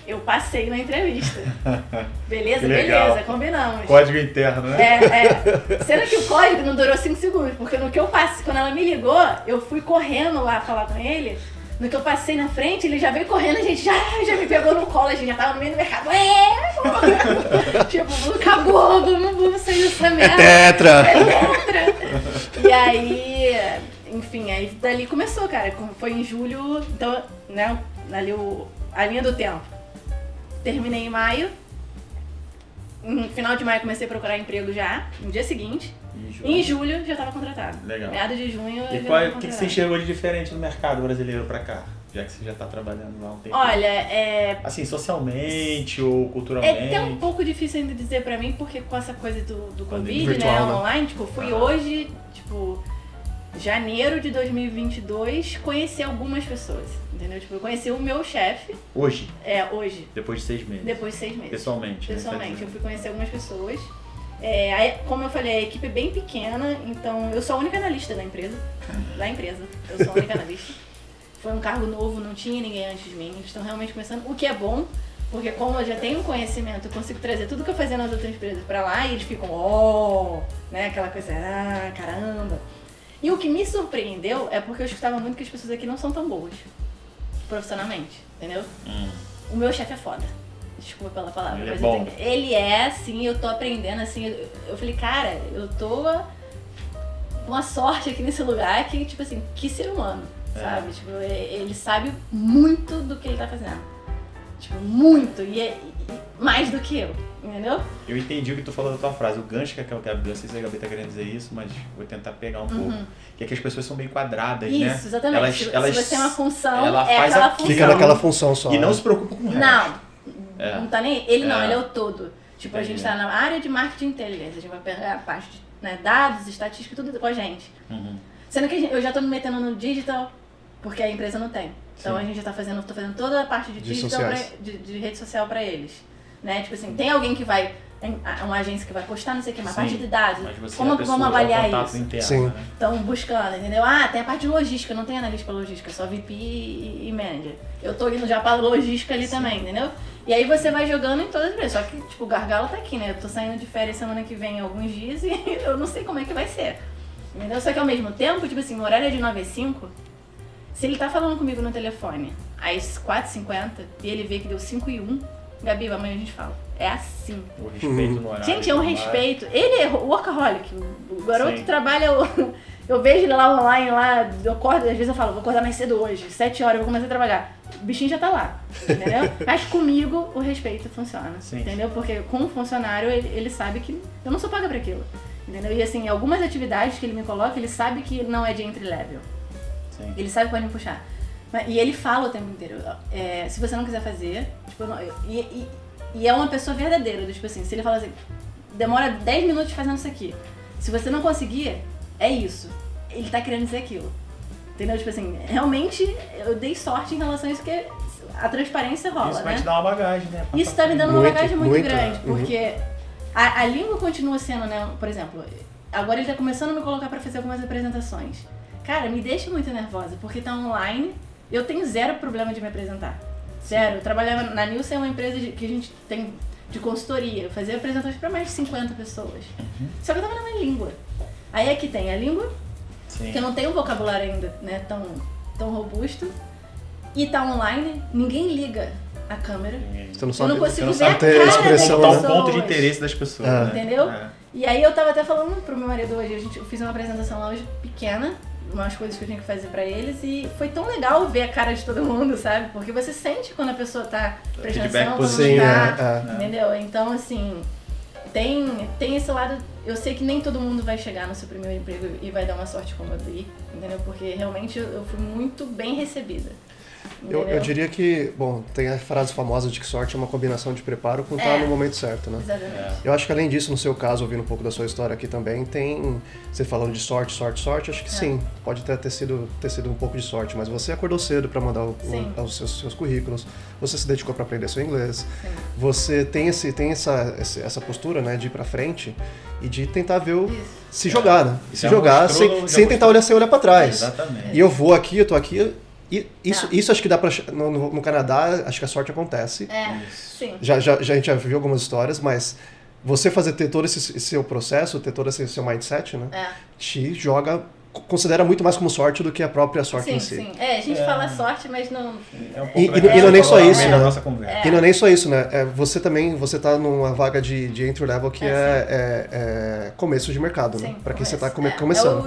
eu passei na entrevista. (laughs) Beleza? Beleza, combinamos.
Código interno, né?
É, é. Sendo que o código não durou 5 segundos, porque no que eu passei, quando ela me ligou, eu fui correndo lá falar com ele. No que eu passei na frente, ele já veio correndo, a gente já, já me pegou no colo, a gente já tava no meio do mercado. É, tipo, acabou, vamos, vamos sair dessa merda.
É tetra!
É tetra! E aí, enfim, aí dali começou, cara. Foi em julho, então, né, ali o, a linha do tempo. Terminei em maio. No final de maio comecei a procurar emprego já, no dia seguinte. Em julho, em julho já estava contratado.
Legal.
Meado de junho.
E qual, é, o que, que você enxergou de diferente no mercado brasileiro para cá? Já que você já está trabalhando lá um tempo.
Olha, é.
Assim, socialmente ou culturalmente?
É até um pouco difícil ainda dizer para mim, porque com essa coisa do, do Covid, Virtual, né? Online, tipo, fui ah. hoje, tipo, janeiro de 2022, conhecer algumas pessoas. Entendeu? Tipo, eu conheci o meu chefe.
Hoje?
É, hoje.
Depois de seis meses.
Depois de seis meses.
Pessoalmente.
Né? Pessoalmente. Né? Eu fui conhecer algumas pessoas. É, aí, como eu falei, a equipe é bem pequena, então eu sou a única analista da empresa. Da empresa. Eu sou a única (laughs) analista. Foi um cargo novo, não tinha ninguém antes de mim. Eles estão realmente começando, o que é bom, porque como eu já tenho conhecimento, eu consigo trazer tudo que eu fazia nas outras empresas para lá e eles ficam, oh, né? Aquela coisa, ah, caramba. E o que me surpreendeu é porque eu escutava muito que as pessoas aqui não são tão boas profissionalmente, entendeu? Hum. O meu chefe é foda. Desculpa pela palavra.
Ele é bom.
ele é, assim, eu tô aprendendo, assim. Eu, eu falei, cara, eu tô uma sorte aqui nesse lugar que, tipo assim, que ser humano, é. sabe? Tipo, ele sabe muito do que ele tá fazendo. Tipo, muito. E, é, e mais do que eu. Entendeu?
Eu entendi o que tu falou da tua frase. O gancho que a Gabi, não sei se a Gabi tá querendo dizer isso, mas vou tentar pegar um uhum. pouco. Que é que as pessoas são meio quadradas,
isso,
né?
Isso, exatamente. Elas, se,
elas,
se você tem uma função,
ela
é
faz
aquela
função.
Fica naquela função só.
E não né? se preocupa com o resto.
Não. É. Não tá nem. Ele não,
é.
ele é o todo. Tipo, Entendi. a gente tá na área de marketing intelligence. A gente vai pegar a parte de né, dados, estatística, tudo com a gente. Uhum. Sendo que eu já tô me metendo no digital, porque a empresa não tem. Então Sim. a gente já tá fazendo, tô fazendo toda a parte de, de digital pra, de, de rede social para eles. Né? Tipo assim, tem alguém que vai uma agência que vai postar, não sei o que, uma Sim, parte de dados. Como que vamos avaliar isso?
Interno, Sim. Né?
Então, buscando, entendeu? Ah, tem a parte de logística, não tem analista para logística, só VP e, e manager. Eu tô indo já para logística ali Sim. também, entendeu? E aí você vai jogando em todas as vezes. Só que, tipo, o gargalo tá aqui, né? Eu tô saindo de férias semana que vem alguns dias (laughs) e eu não sei como é que vai ser. Entendeu? Só que ao mesmo tempo, tipo assim, o horário é de 9 às 5. Se ele tá falando comigo no telefone às 4h50 e ele vê que deu 5 e 1, Gabi, amanhã a gente fala. É assim.
O respeito no horário.
Gente, é um respeito. Ele é workaholic. O garoto Sim. trabalha. (laughs) Eu vejo ele lá online, lá, eu acordo, às vezes eu falo, vou acordar mais cedo hoje, 7 horas, eu vou começar a trabalhar. O bichinho já tá lá, entendeu? (laughs) Mas comigo o respeito funciona, Sim. entendeu? Porque com o funcionário ele, ele sabe que eu não sou paga pra aquilo, entendeu? E assim, algumas atividades que ele me coloca, ele sabe que não é de entry level. Sim. Ele sabe pode me puxar. E ele fala o tempo inteiro, é, se você não quiser fazer, tipo, não, e, e e é uma pessoa verdadeira, tipo assim, se ele fala assim, demora 10 minutos fazendo isso aqui. Se você não conseguir, é isso. Ele tá querendo dizer aquilo. Entendeu? Tipo assim, realmente eu dei sorte em relação a isso, porque a transparência rola,
isso
né?
vai te dar uma bagagem, né?
Isso tá me dando muito, uma bagagem muito, muito grande, uhum. porque a, a, língua continua sendo, né? Por exemplo, agora ele tá começando a me colocar para fazer algumas apresentações. Cara, me deixa muito nervosa, porque tá online, eu tenho zero problema de me apresentar. Sério, eu trabalhava na Nilson, é uma empresa de, que a gente tem de consultoria. Eu fazia apresentações para mais de 50 pessoas. Uhum. Só que eu tava na língua. Aí aqui tem a língua, Sim. que eu não tenho um vocabulário ainda né, tão, tão robusto. E tá online, ninguém liga a câmera.
Você não sabe,
eu não consigo
você não
ver a cara expressão,
das pessoas. um ponto de interesse das pessoas. É.
Né? Entendeu? É. E aí eu tava até falando pro meu marido hoje, a gente, eu fiz uma apresentação lá hoje pequena, umas coisas que eu tinha que fazer para eles e foi tão legal ver a cara de todo mundo, sabe? Porque você sente quando a pessoa tá prestando atenção, quando
Sim,
tá,
é,
é. entendeu? Então, assim, tem, tem esse lado, eu sei que nem todo mundo vai chegar no seu primeiro emprego e vai dar uma sorte como a do I, entendeu? Porque realmente eu, eu fui muito bem recebida.
Eu, eu, diria que, bom, tem a frase famosa de que sorte é uma combinação de preparo com estar é, no momento certo, né?
Exatamente. É.
Eu acho que além disso, no seu caso, ouvindo um pouco da sua história aqui também, tem. Você falando de sorte, sorte, sorte, acho que é. sim, pode ter, ter, sido, ter sido um pouco de sorte, mas você acordou cedo para mandar o, o, os seus, seus currículos, você se dedicou para aprender seu inglês, sim. você tem, esse, tem essa, essa postura, né, de ir para frente e de tentar ver o. Isso. Se jogar, né? Se jogar mostrou, sem, sem tentar olhar sem olhar para trás.
Exatamente.
E eu vou aqui, eu tô aqui, isso, é. isso acho que dá pra. No, no, Canadá, acho que a sorte acontece.
É, sim.
Já, já, já, a gente já viu algumas histórias, mas você fazer ter todo esse, esse seu processo, ter todo esse seu mindset, né?
É.
Te joga. Considera muito mais como sorte do que a própria sorte
sim,
em si.
Sim, é, a gente é. fala sorte, mas não.
É um e, e, e, não é nem só isso, né? E não é nem só isso, né? É, você também você tá numa vaga de, de entry level que é, é, é começo de mercado, né? sim, né? Para quem você tá come, começando.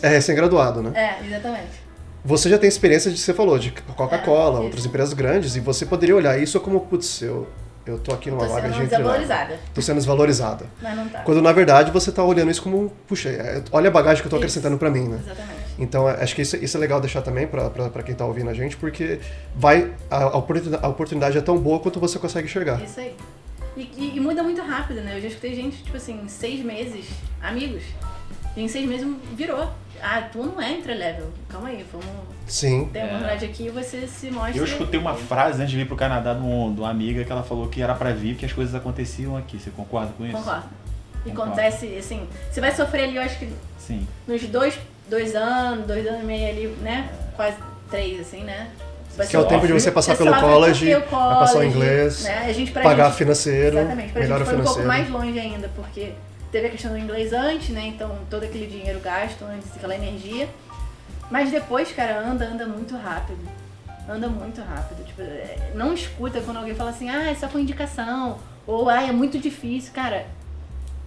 É, recém-graduado, né?
É, exatamente
você já tem experiência de, você falou, de Coca-Cola, é, outras empresas grandes, e você poderia olhar isso como, putz, eu, eu tô aqui numa tô vaga de
entry desvalorizada.
Tô sendo desvalorizada.
Mas não tá.
Quando na verdade você tá olhando isso como, puxa, é, olha a bagagem que eu tô isso. acrescentando para mim, né?
Exatamente.
Então acho que isso, isso é legal deixar também para quem tá ouvindo a gente, porque vai a, a oportunidade é tão boa quanto você consegue enxergar.
Isso aí. E, e, e, muda muito rápido, né? Eu já escutei gente, tipo assim, seis meses, amigos, e em seis meses virou. Ah, tu não é entre level. Calma aí, vamos.
Sim.
Tem uma é. aqui e você se mostra.
Eu escutei uma frase antes de vir pro Canadá de, uma amiga que ela falou que era para vir que as coisas aconteciam aqui. Você concorda com isso?
Concordo. E acontece, assim, você vai sofrer ali, eu acho que.
Sim.
Nos dois, dois anos, dois anos e meio ali, né? É. Quase três, assim, né?
Vai que é o tempo de você passar pelo college, college, passar o inglês,
né? a gente,
pagar
gente,
financeiro,
exatamente, pra
melhor
gente foi
financeiro.
um pouco mais longe ainda, porque teve a questão do inglês antes, né? Então todo aquele dinheiro gasto antes, aquela energia. Mas depois, cara, anda, anda muito rápido. Anda muito rápido. Tipo, é, não escuta quando alguém fala assim, ah, é só com indicação. Ou, ah, é muito difícil. Cara,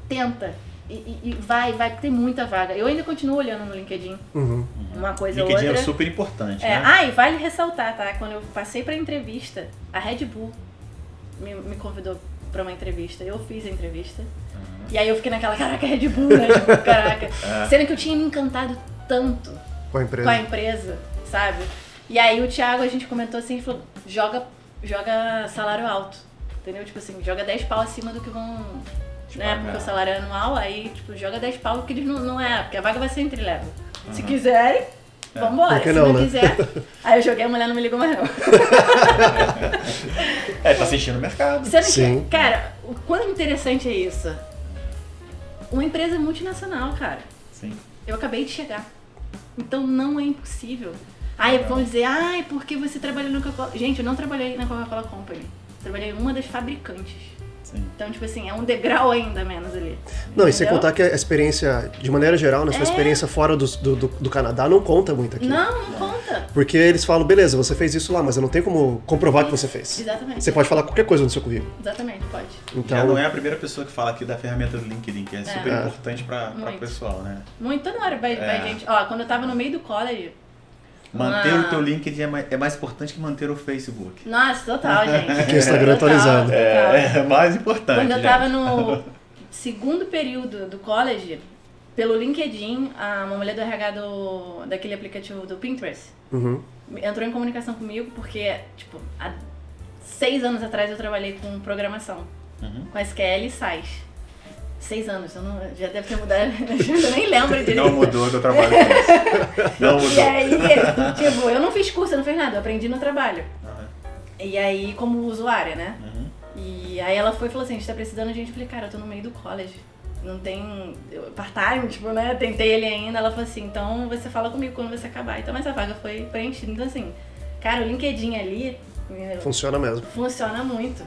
tenta. E, e, e vai, vai, porque tem muita vaga. Eu ainda continuo olhando no LinkedIn.
Uhum.
Uma coisa
LinkedIn
é outra.
é super importante,
é,
né?
Ah, e vale ressaltar, tá? Quando eu passei pra entrevista, a Red Bull me, me convidou pra uma entrevista. Eu fiz a entrevista. E aí eu fiquei naquela, caraca, Red Bull, né? Tipo, (laughs) caraca. É. Sendo que eu tinha me encantado tanto
com a empresa,
com a empresa sabe? E aí o Thiago, a gente comentou assim, falou, joga, joga salário alto. Entendeu? Tipo assim, joga 10 pau acima do que vão. Tipo, né? Porque o salário é anual, aí, tipo, joga 10 pau porque eles não, não é, porque a vaga vai ser entre level. Uhum. Se quiserem, é. Vambora, se não, não né? quiser. (laughs) Aí eu joguei, a mulher não me ligou mais não. (laughs)
é, tá assistindo o mercado.
Sendo Sim. Que, cara, o quão interessante é isso? Uma empresa multinacional, cara.
Sim.
Eu acabei de chegar. Então não é impossível. Aí vão dizer, ai, ah, porque você trabalhou na Coca-Cola. Gente, eu não trabalhei na Coca-Cola Company. Trabalhei em uma das fabricantes. Sim. Então, tipo assim, é um degrau ainda menos ali.
Não, Entendeu? e sem contar que a experiência, de maneira geral, na sua é. experiência fora do, do, do, Canadá, não conta muito aqui.
Não, não conta.
Porque eles falam, beleza, você fez isso lá, mas eu não tenho como comprovar isso. que você fez.
Exatamente.
Você pode falar qualquer coisa no seu currículo.
Exatamente, pode.
Então, Já não é a primeira pessoa que fala aqui da ferramenta do LinkedIn, que é, é. super importante para o pessoal, né?
Muito, toda hora vai, vai é. gente. Ó, quando eu tava no meio do college,
Manter o teu LinkedIn é mais, é mais, importante que manter o Facebook.
Nossa, total, (laughs) gente.
Que o Instagram atualizado.
É, é mais importante.
Quando eu estava no (laughs) segundo período do college, pelo LinkedIn, uma mulher do RH do, daquele aplicativo do Pinterest
uhum.
entrou em comunicação comigo porque, tipo, há seis anos atrás eu trabalhei com programação,
uhum.
com SQL e SAS seis anos, eu não, já deve ter mudado, (laughs) eu nem lembro direito.
Não mudou do trabalho. Não (laughs) mudou.
E aí, tipo, eu não fiz curso, eu não fiz nada, eu aprendi no trabalho.
Uhum.
E aí, como usuária, né?
Uhum.
E aí ela foi e falou assim, a gente tá precisando, a gente falei, cara, eu tô no meio do college. Não tem part-time, tipo, né? Tentei ele ainda. Ela falou assim, então você fala comigo quando você acabar. Então essa vaga foi preenchida. Então assim, cara, o LinkedIn ali.
Funciona mesmo.
Funciona muito.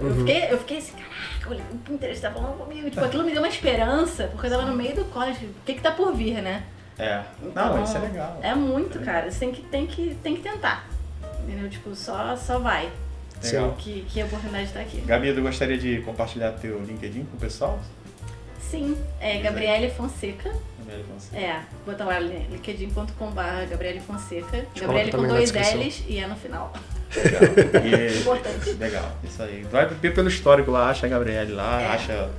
Uhum. Eu, fiquei, eu fiquei assim, caraca, o Pinterest tá falando comigo. Tipo, aquilo me deu uma esperança, porque eu tava no meio do college. O que que tá por vir, né?
É. Então, Não, isso é legal.
É muito, é cara. Você tem que, tem que, tem que tentar. Entendeu? Tipo, só, só vai.
Legal.
Que, que a oportunidade tá aqui.
Gabi, tu gostaria de compartilhar teu LinkedIn com o pessoal?
Sim, é Gabriele Fonseca.
Gabriele Fonseca.
É, bota lá linkedin.com.br Gabriele Fonseca. Gabriele com dois L's e é no final.
Legal. (laughs) E, (laughs) Importante. Legal, isso aí. Vai pelo histórico lá, acha a Gabriele lá, é. acha.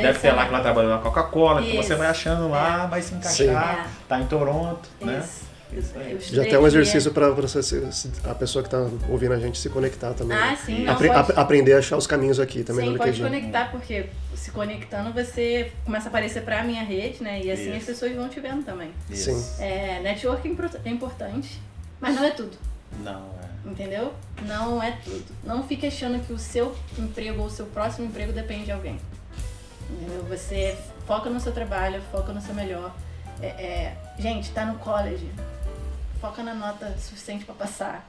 deve ter lá que ela trabalhou na Coca-Cola, então você vai achando lá, é. vai se encaixar, é. tá em Toronto, né? isso. né?
Já tem um exercício para a pessoa que está ouvindo a gente se conectar também.
Ah, sim. Não,
Apre pode... Aprender a achar os caminhos aqui também
sim, pode conectar, porque se conectando você começa a aparecer para a minha rede, né? E assim Isso. as pessoas vão te vendo também.
Isso. Sim.
É, network é importante, mas não é tudo.
Não, é.
Entendeu? Não é tudo. Não fique achando que o seu emprego ou o seu próximo emprego depende de alguém. Entendeu? Você foca no seu trabalho, foca no seu melhor. É, é, gente, tá no college. Foca na nota suficiente para passar.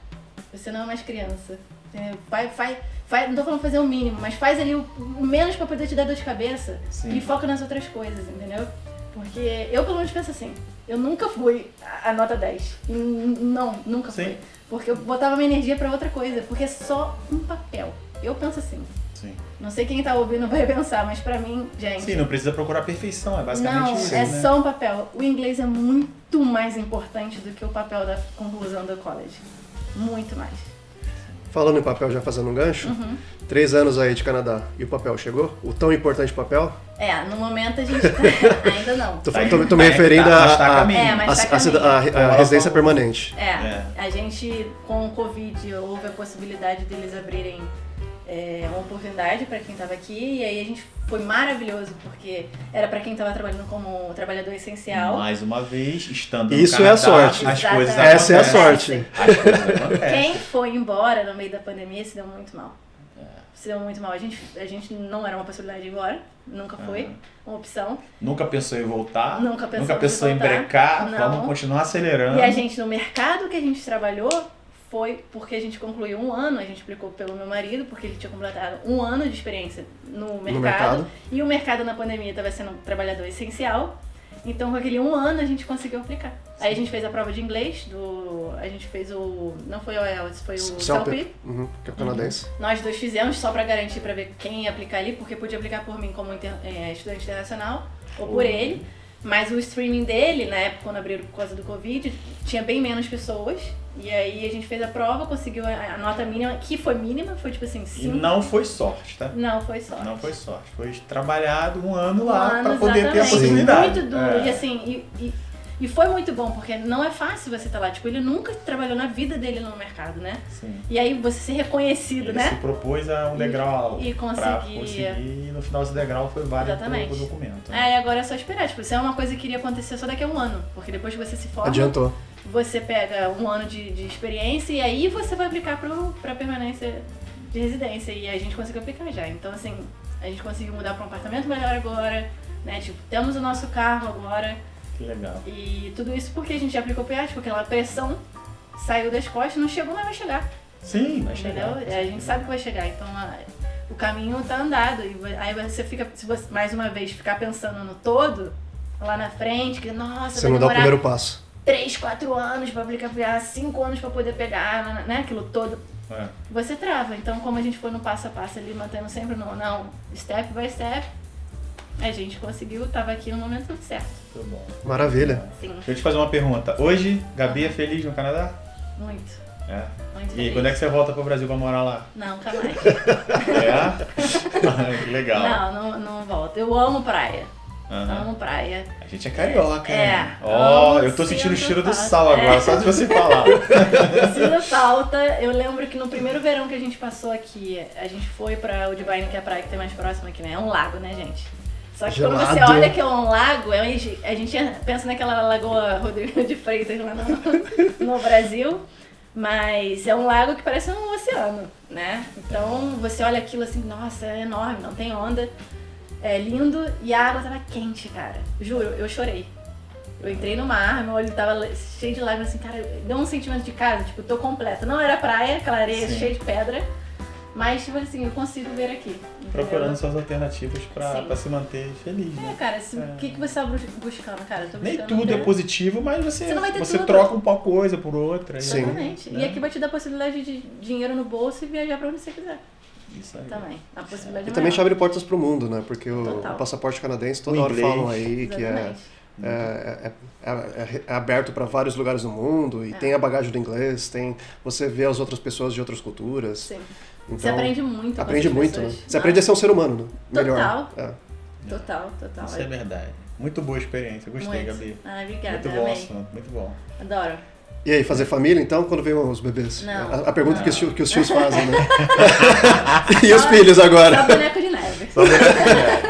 Você não é mais criança. Entendeu? Vai, vai, vai, não tô falando fazer o mínimo, mas faz ali o, o menos para poder te dar dor de cabeça Sim. e foca nas outras coisas, entendeu? Porque eu pelo menos penso assim, eu nunca fui a, nota 10. Não, nunca Sim. fui. Porque eu botava minha energia para outra coisa, porque é só um papel. Eu penso assim.
Sim.
Não sei quem tá ouvindo vai (laughs) pensar, mas pra mim, gente.
Sim, não precisa procurar perfeição, é basicamente
não,
isso.
Não, é né? só um papel. O inglês é muito mais importante do que o papel da conclusão do college. Muito mais.
Falando em papel, já fazendo um gancho, uhum. três anos aí de Canadá. E o papel chegou? O tão importante papel?
É, no momento a gente tá... (laughs) ainda não.
Tô, tô, tô me referindo
a, a, é, mas tá
a, a, a, residência permanente.
É, é, a gente com o Covid houve a possibilidade deles abrirem é, uma oportunidade para quem estava aqui e aí a gente foi maravilhoso porque era para quem estava trabalhando como trabalhador essencial.
Mais uma vez, estando
Isso
no
é a sorte.
As coisas
Essa é a sorte.
As coisas
Quem foi embora no meio da pandemia se deu muito mal. Se deu muito mal. A gente, a gente não era uma possibilidade de ir embora, nunca foi uma opção.
Nunca pensou em voltar.
Nunca pensou,
nunca pensou em, em brecar. Não. Vamos continuar acelerando.
E a gente, no mercado que a gente trabalhou, foi porque a gente concluiu um ano, a gente explicou pelo meu marido, porque ele tinha completado um ano de experiência no mercado, no mercado. e o mercado na pandemia estava sendo um trabalhador essencial. Então, com aquele um ano, a gente conseguiu aplicar. Sim. Aí a gente fez a prova de inglês, do, a gente fez o. Não foi o IELTS, foi o CELP.
Uhum, que é o canadense. Uhum.
Nós dois fizemos só para garantir, para ver quem ia aplicar ali, porque podia aplicar por mim como inter, é, estudante internacional, ou por uhum. ele. Mas o streaming dele, na época, quando abriram por causa do Covid, tinha bem menos pessoas. E aí a gente fez a prova, conseguiu a nota mínima, que foi mínima, foi tipo assim,
cinco. E não foi sorte, tá?
Não foi sorte.
Não foi sorte. Foi trabalhado um ano um lá para poder ter a possibilidade.
Muito duro. É. E assim, e, e e foi muito bom, porque não é fácil você estar tá lá. Tipo, ele nunca trabalhou na vida dele no mercado, né?
Sim.
E aí você ser reconhecido,
ele
né?
se propôs a um degrau
e, e conseguir.
conseguir. E no final esse degrau foi válido Exatamente. pro documento.
Né? É, e agora é só esperar. Tipo, isso é uma coisa que iria acontecer só daqui a um ano. Porque depois que você se forma.
Adiantou.
Você pega um ano de, de experiência e aí você vai aplicar pro, pra permanência de residência. E a gente conseguiu aplicar já. Então, assim, a gente conseguiu mudar para um apartamento melhor agora, né? Tipo, temos o nosso carro agora.
Que legal.
E tudo isso porque a gente aplicou PA, porque aquela pressão saiu das costas, não chegou, mas vai chegar.
Sim,
vai
chegar.
Entendeu? A gente sabe que vai chegar. Então a, o caminho tá andado. E aí você fica, se você, mais uma vez, ficar pensando no todo, lá na frente, que nossa,
você não dá o primeiro passo.
Três, quatro anos para aplicar PA, cinco anos para poder pegar, né? Aquilo todo.
É.
Você trava. Então, como a gente foi no passo a passo ali, mantendo sempre no não, step by step, a gente conseguiu, tava aqui no momento certo.
Muito bom.
Maravilha.
Sim.
Deixa eu te fazer uma pergunta. Hoje, Gabi é feliz no Canadá?
Muito.
É.
Muito
e
feliz.
quando é que você volta pro Brasil pra morar lá?
Não, nunca (laughs) mais.
é? (laughs) Legal.
Não, não, não volto. Eu amo praia.
Uhum.
Amo praia.
A gente é carioca,
é.
né? Ó, oh, eu tô sentindo o cheiro do sal agora, é. só de você falar. (laughs)
Sinto falta. Eu lembro que no primeiro verão que a gente passou aqui, a gente foi pra Udibine, que é a praia que tem mais próxima aqui, né? É um lago, né, gente? Só que Gelado. quando você olha que é um lago, é a gente pensa naquela lagoa Rodrigo de Freitas lá no, (laughs) no Brasil. Mas é um lago que parece um oceano, né? Então você olha aquilo assim, nossa, é enorme, não tem onda. É lindo e a água tava quente, cara. Juro, eu chorei. Eu entrei no mar, meu olho tava cheio de lágrimas, assim, cara, deu um sentimento de casa, tipo, tô completa. Não era praia, aquela areia Sim. cheia de pedra, mas, tipo assim, eu consigo ver aqui.
Entendeu? Procurando suas alternativas pra, pra se manter feliz, né?
É, cara, assim, o é. que, que você tá buscando, cara? Buscando
Nem tudo é positivo, mas você, você, você troca uma coisa por outra.
Sim. Exatamente. Né? E aqui vai te dar a possibilidade de dinheiro no bolso e viajar pra onde você quiser.
Isso aí.
Também. A possibilidade
E também te abre portas pro mundo, né? Porque o, o passaporte canadense toda o hora inglês. falam aí que é é, é, é, é, aberto para vários lugares do mundo e tem a bagagem do inglês, tem você vê as outras pessoas de outras culturas.
Sim. Então, você aprende muito.
Aprende muito, né? Você aprende a ser um ser humano melhor.
Total. É. Total, total.
Isso é verdade. Muito boa experiência. Gostei,
muito.
Gabi.
Ah, obrigada.
Muito bom assunto, muito bom.
Adoro.
E aí, fazer família então quando vem os bebês?
Não.
A, a pergunta
não.
Que, os, que os tios fazem, né? (laughs) e os filhos agora?
Só boneco de neve.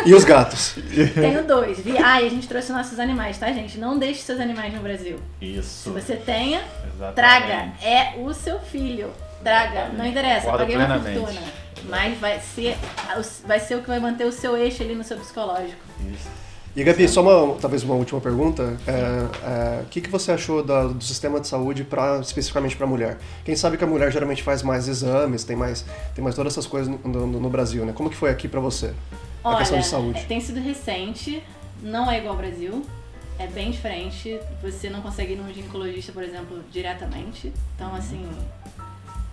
e os gatos?
Tenho dois. Vi... Ah, e a gente trouxe nossos animais, tá, gente? Não deixe seus animais no Brasil.
Isso.
Se você tenha,
Exatamente.
traga. É o seu filho. Traga. Não interessa,
Concordo
paguei uma fortuna. Mas vai ser, vai ser o que vai manter o seu eixo ali no seu psicológico.
Isso.
E Gabi, só uma, talvez uma última pergunta. É, é, o que, que você achou da- do sistema de saúde pra, especificamente para a mulher? Quem sabe que a mulher geralmente faz mais exames, tem mais, tem mais todas essas coisas no, no- no Brasil, né? Como que foi aqui para você? A
Olha,
questão de saúde.
é, tem sido recente, não é igual ao Brasil. É bem diferente. Você não consegue ir num ginecologista, por exemplo, diretamente. Então, assim.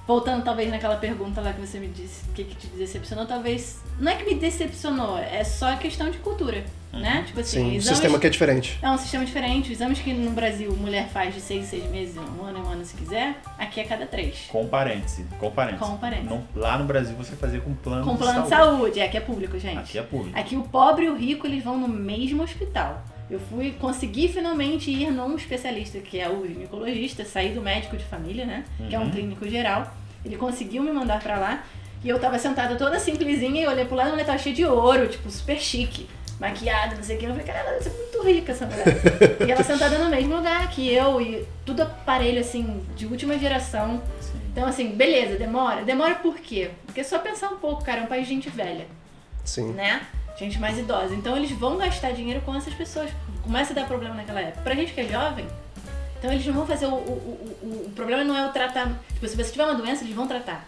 Voltando talvez naquela pergunta lá que você me disse, o que, que te decepcionou, talvez. Não é que me decepcionou, é só questão de cultura, né? Tipo assim,
Sim, o
exames-
sistema que é diferente.
É um sistema diferente. Os exames que no Brasil mulher faz de seis em seis meses, um ano em um ano se quiser, aqui é cada três.
Com parêntese. Com parêntese.
Com parêntese.
Não- lá no Brasil você fazia com plano
Com
de
plano de
saúde.
saúde, é, aqui é público, gente.
Aqui é público.
Aqui o pobre e o rico, eles vão no mesmo hospital. Eu fui, consegui finalmente ir num especialista, que é o ginecologista, sair do médico de família, né? Que é um
Uhum.
clínico geral. Ele conseguiu me mandar pra lá. E eu tava sentada toda simplesinha e olhei pro lado e a mulher tava cheia de ouro, tipo, super chique. Maquiada, não sei o que. Eu falei, cara, ela deve ser muito rica essa mulher. e ela sentada no mesmo lugar que eu, e tudo aparelho, assim, de última geração.
Sim.
Então, assim, beleza, demora. Demora por quê? Porque é só pensar um pouco, cara, é um país de gente velha
Sim.
né? Gente mais idosa. Então eles vão gastar dinheiro com essas pessoas. Começa a dar problema naquela época. Pra gente que é jovem, então eles não vão fazer o. O, o, o, problema não é o tratamento. Tipo, se você tiver uma doença, eles vão tratar.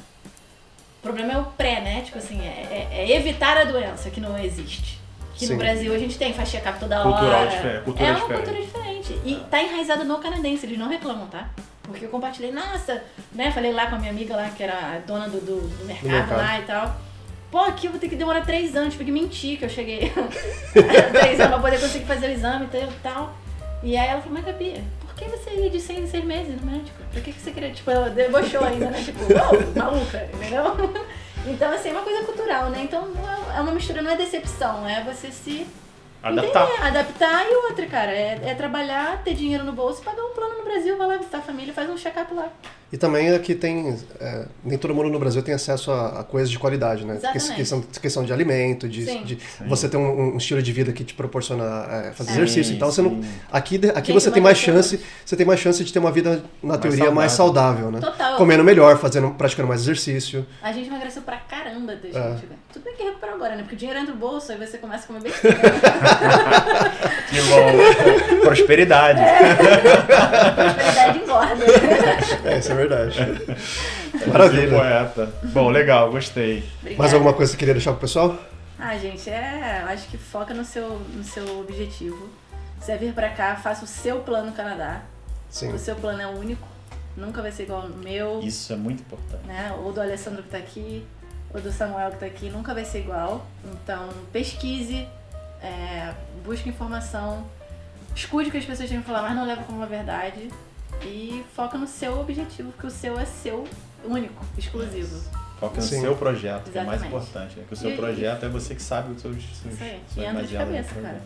O problema é o pré, né? Tipo assim, é, é- é evitar a doença que não existe. Que
Sim.
no Brasil a gente tem, faz check-up toda
Cultural
hora.
diferente, cultura
é uma
diferente.
cultura diferente. E tá enraizado no canadense, eles não reclamam, tá? Porque eu compartilhei, nossa, né? Falei lá com a minha amiga lá, que era a dona do, do, do mercado,
mercado.
lá e tal. Pô, aqui eu vou ter que demorar três anos, tive que mentir que eu cheguei (laughs) três anos pra poder conseguir fazer o exame e tal. E aí ela falou, mas Gabi, por que você ia de seis em seis meses no médico? Por que, que você queria? Tipo, ela debochou ainda, né? Tipo, uou, maluca, entendeu? (laughs) Então, assim, é uma coisa cultural, né? Então, é uma mistura, não é decepção, é você se
Adaptar.
entender, adaptar e outra, cara. É, é trabalhar, ter dinheiro no bolso, pagar um plano no Brasil, vai lá visitar a família, faz um check-up lá.
E também aqui tem. é, nem todo mundo no Brasil tem acesso a, a coisas de qualidade, né?
Exatamente.
Questão, questão de alimento, de,
Sim.
de você ter um, um estilo de vida que te proporciona é, fazer exercício. Então você não.
sim.
Aqui, aqui
Gente,
você tem mais chance. Você tem mais chance de ter uma vida, na teoria, mais saudável, né?
Total.
Comendo melhor, fazendo, praticando mais exercício.
A gente emagreceu pra caramba, desde
É.
gente. Tudo bem que recuperou agora, né? Porque o dinheiro entra no bolso, aí você começa a comer besteira. (laughs) (laughs)
Que bom. Prosperidade.
Prosperidade engorda.
É, isso é verdade. Maravilha.
poeta. Bom, legal, gostei.
Obrigada.
Mais alguma coisa que você queria deixar pro pessoal?
Ah, gente, é. eu Acho que foca no seu, no seu objetivo. Se é vir pra cá, faça o seu plano Canadá.
Sim.
O seu plano é único. Nunca vai ser igual ao meu,
Isso é muito importante.
né? Ou do Alessandro que tá aqui, ou do Samuel que tá aqui. Nunca vai ser igual. Então, pesquise, é, busque informação, escute o que as pessoas têm que falar, mas não leve como uma verdade. E foca no seu objetivo, porque o seu é seu único, exclusivo.
Foca no
Sim.
seu projeto, que é mais
Exatamente.
importante. Né? Que o seu
E-
projeto é você que sabe os seus, seus,
Isso aí.
suas
E anda de cabeça, cara.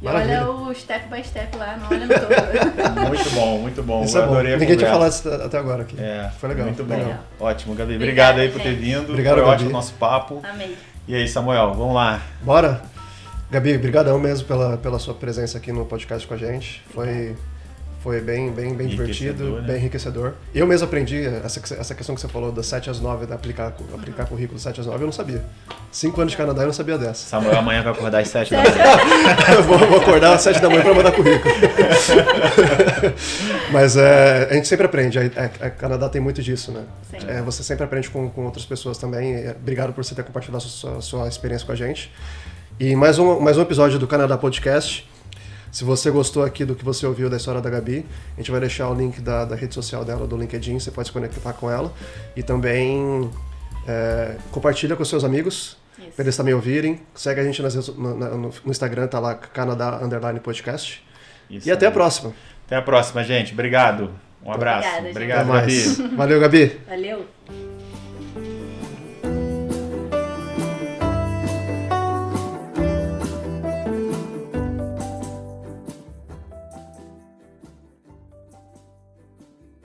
E olha o step by step lá, não olha no todo. (laughs)
Muito bom, muito bom.
Isso
Eu
é bom.
adorei
Ninguém tinha falado isso até agora aqui.
É,
Foi legal.
Muito bom.
Legal.
Ótimo, Gabi.
Obrigada,
Obrigado aí por ter vindo.
Obrigado,
Foi
Gabi.
ótimo o nosso papo.
Amei.
E aí, Samuel, vamos lá.
Bora? Gabi, brigadão mesmo pela, pela sua presença aqui no podcast com a gente. Foi, foi bem, bem, bem divertido,
né?
bem enriquecedor. Eu mesmo aprendi essa, essa questão que você falou das 7 às 9, da aplicar, aplicar currículo das 7 às 9, eu não sabia. Cinco anos de Canadá eu não sabia dessa.
Samuel amanhã vai acordar às 7 da manhã. (laughs)
eu vou, vou acordar às 7 da manhã para mandar currículo. (laughs) Mas é, a gente sempre aprende. A, a- a Canadá tem muito disso, né?
Sim.
É, você sempre aprende com, com outras pessoas também. É, Obrigado por você ter compartilhado a sua, sua experiência com a gente. E mais um, mais um episódio do Canadá Podcast. Se você gostou aqui do que você ouviu da história da Gabi, a gente vai deixar o link da, da rede social dela, do LinkedIn, você pode se conectar com ela. E também é, compartilha com seus amigos,
Isso.
para eles também ouvirem. Segue a gente nas redes- no, no- no Instagram, tá lá Canadá Underline Podcast.
Isso
e até a
aí.
próxima.
Até a próxima, gente. Obrigado. Um abraço.
Obrigada, gente.
Obrigado. Gabi.
Valeu, Gabi.
Valeu.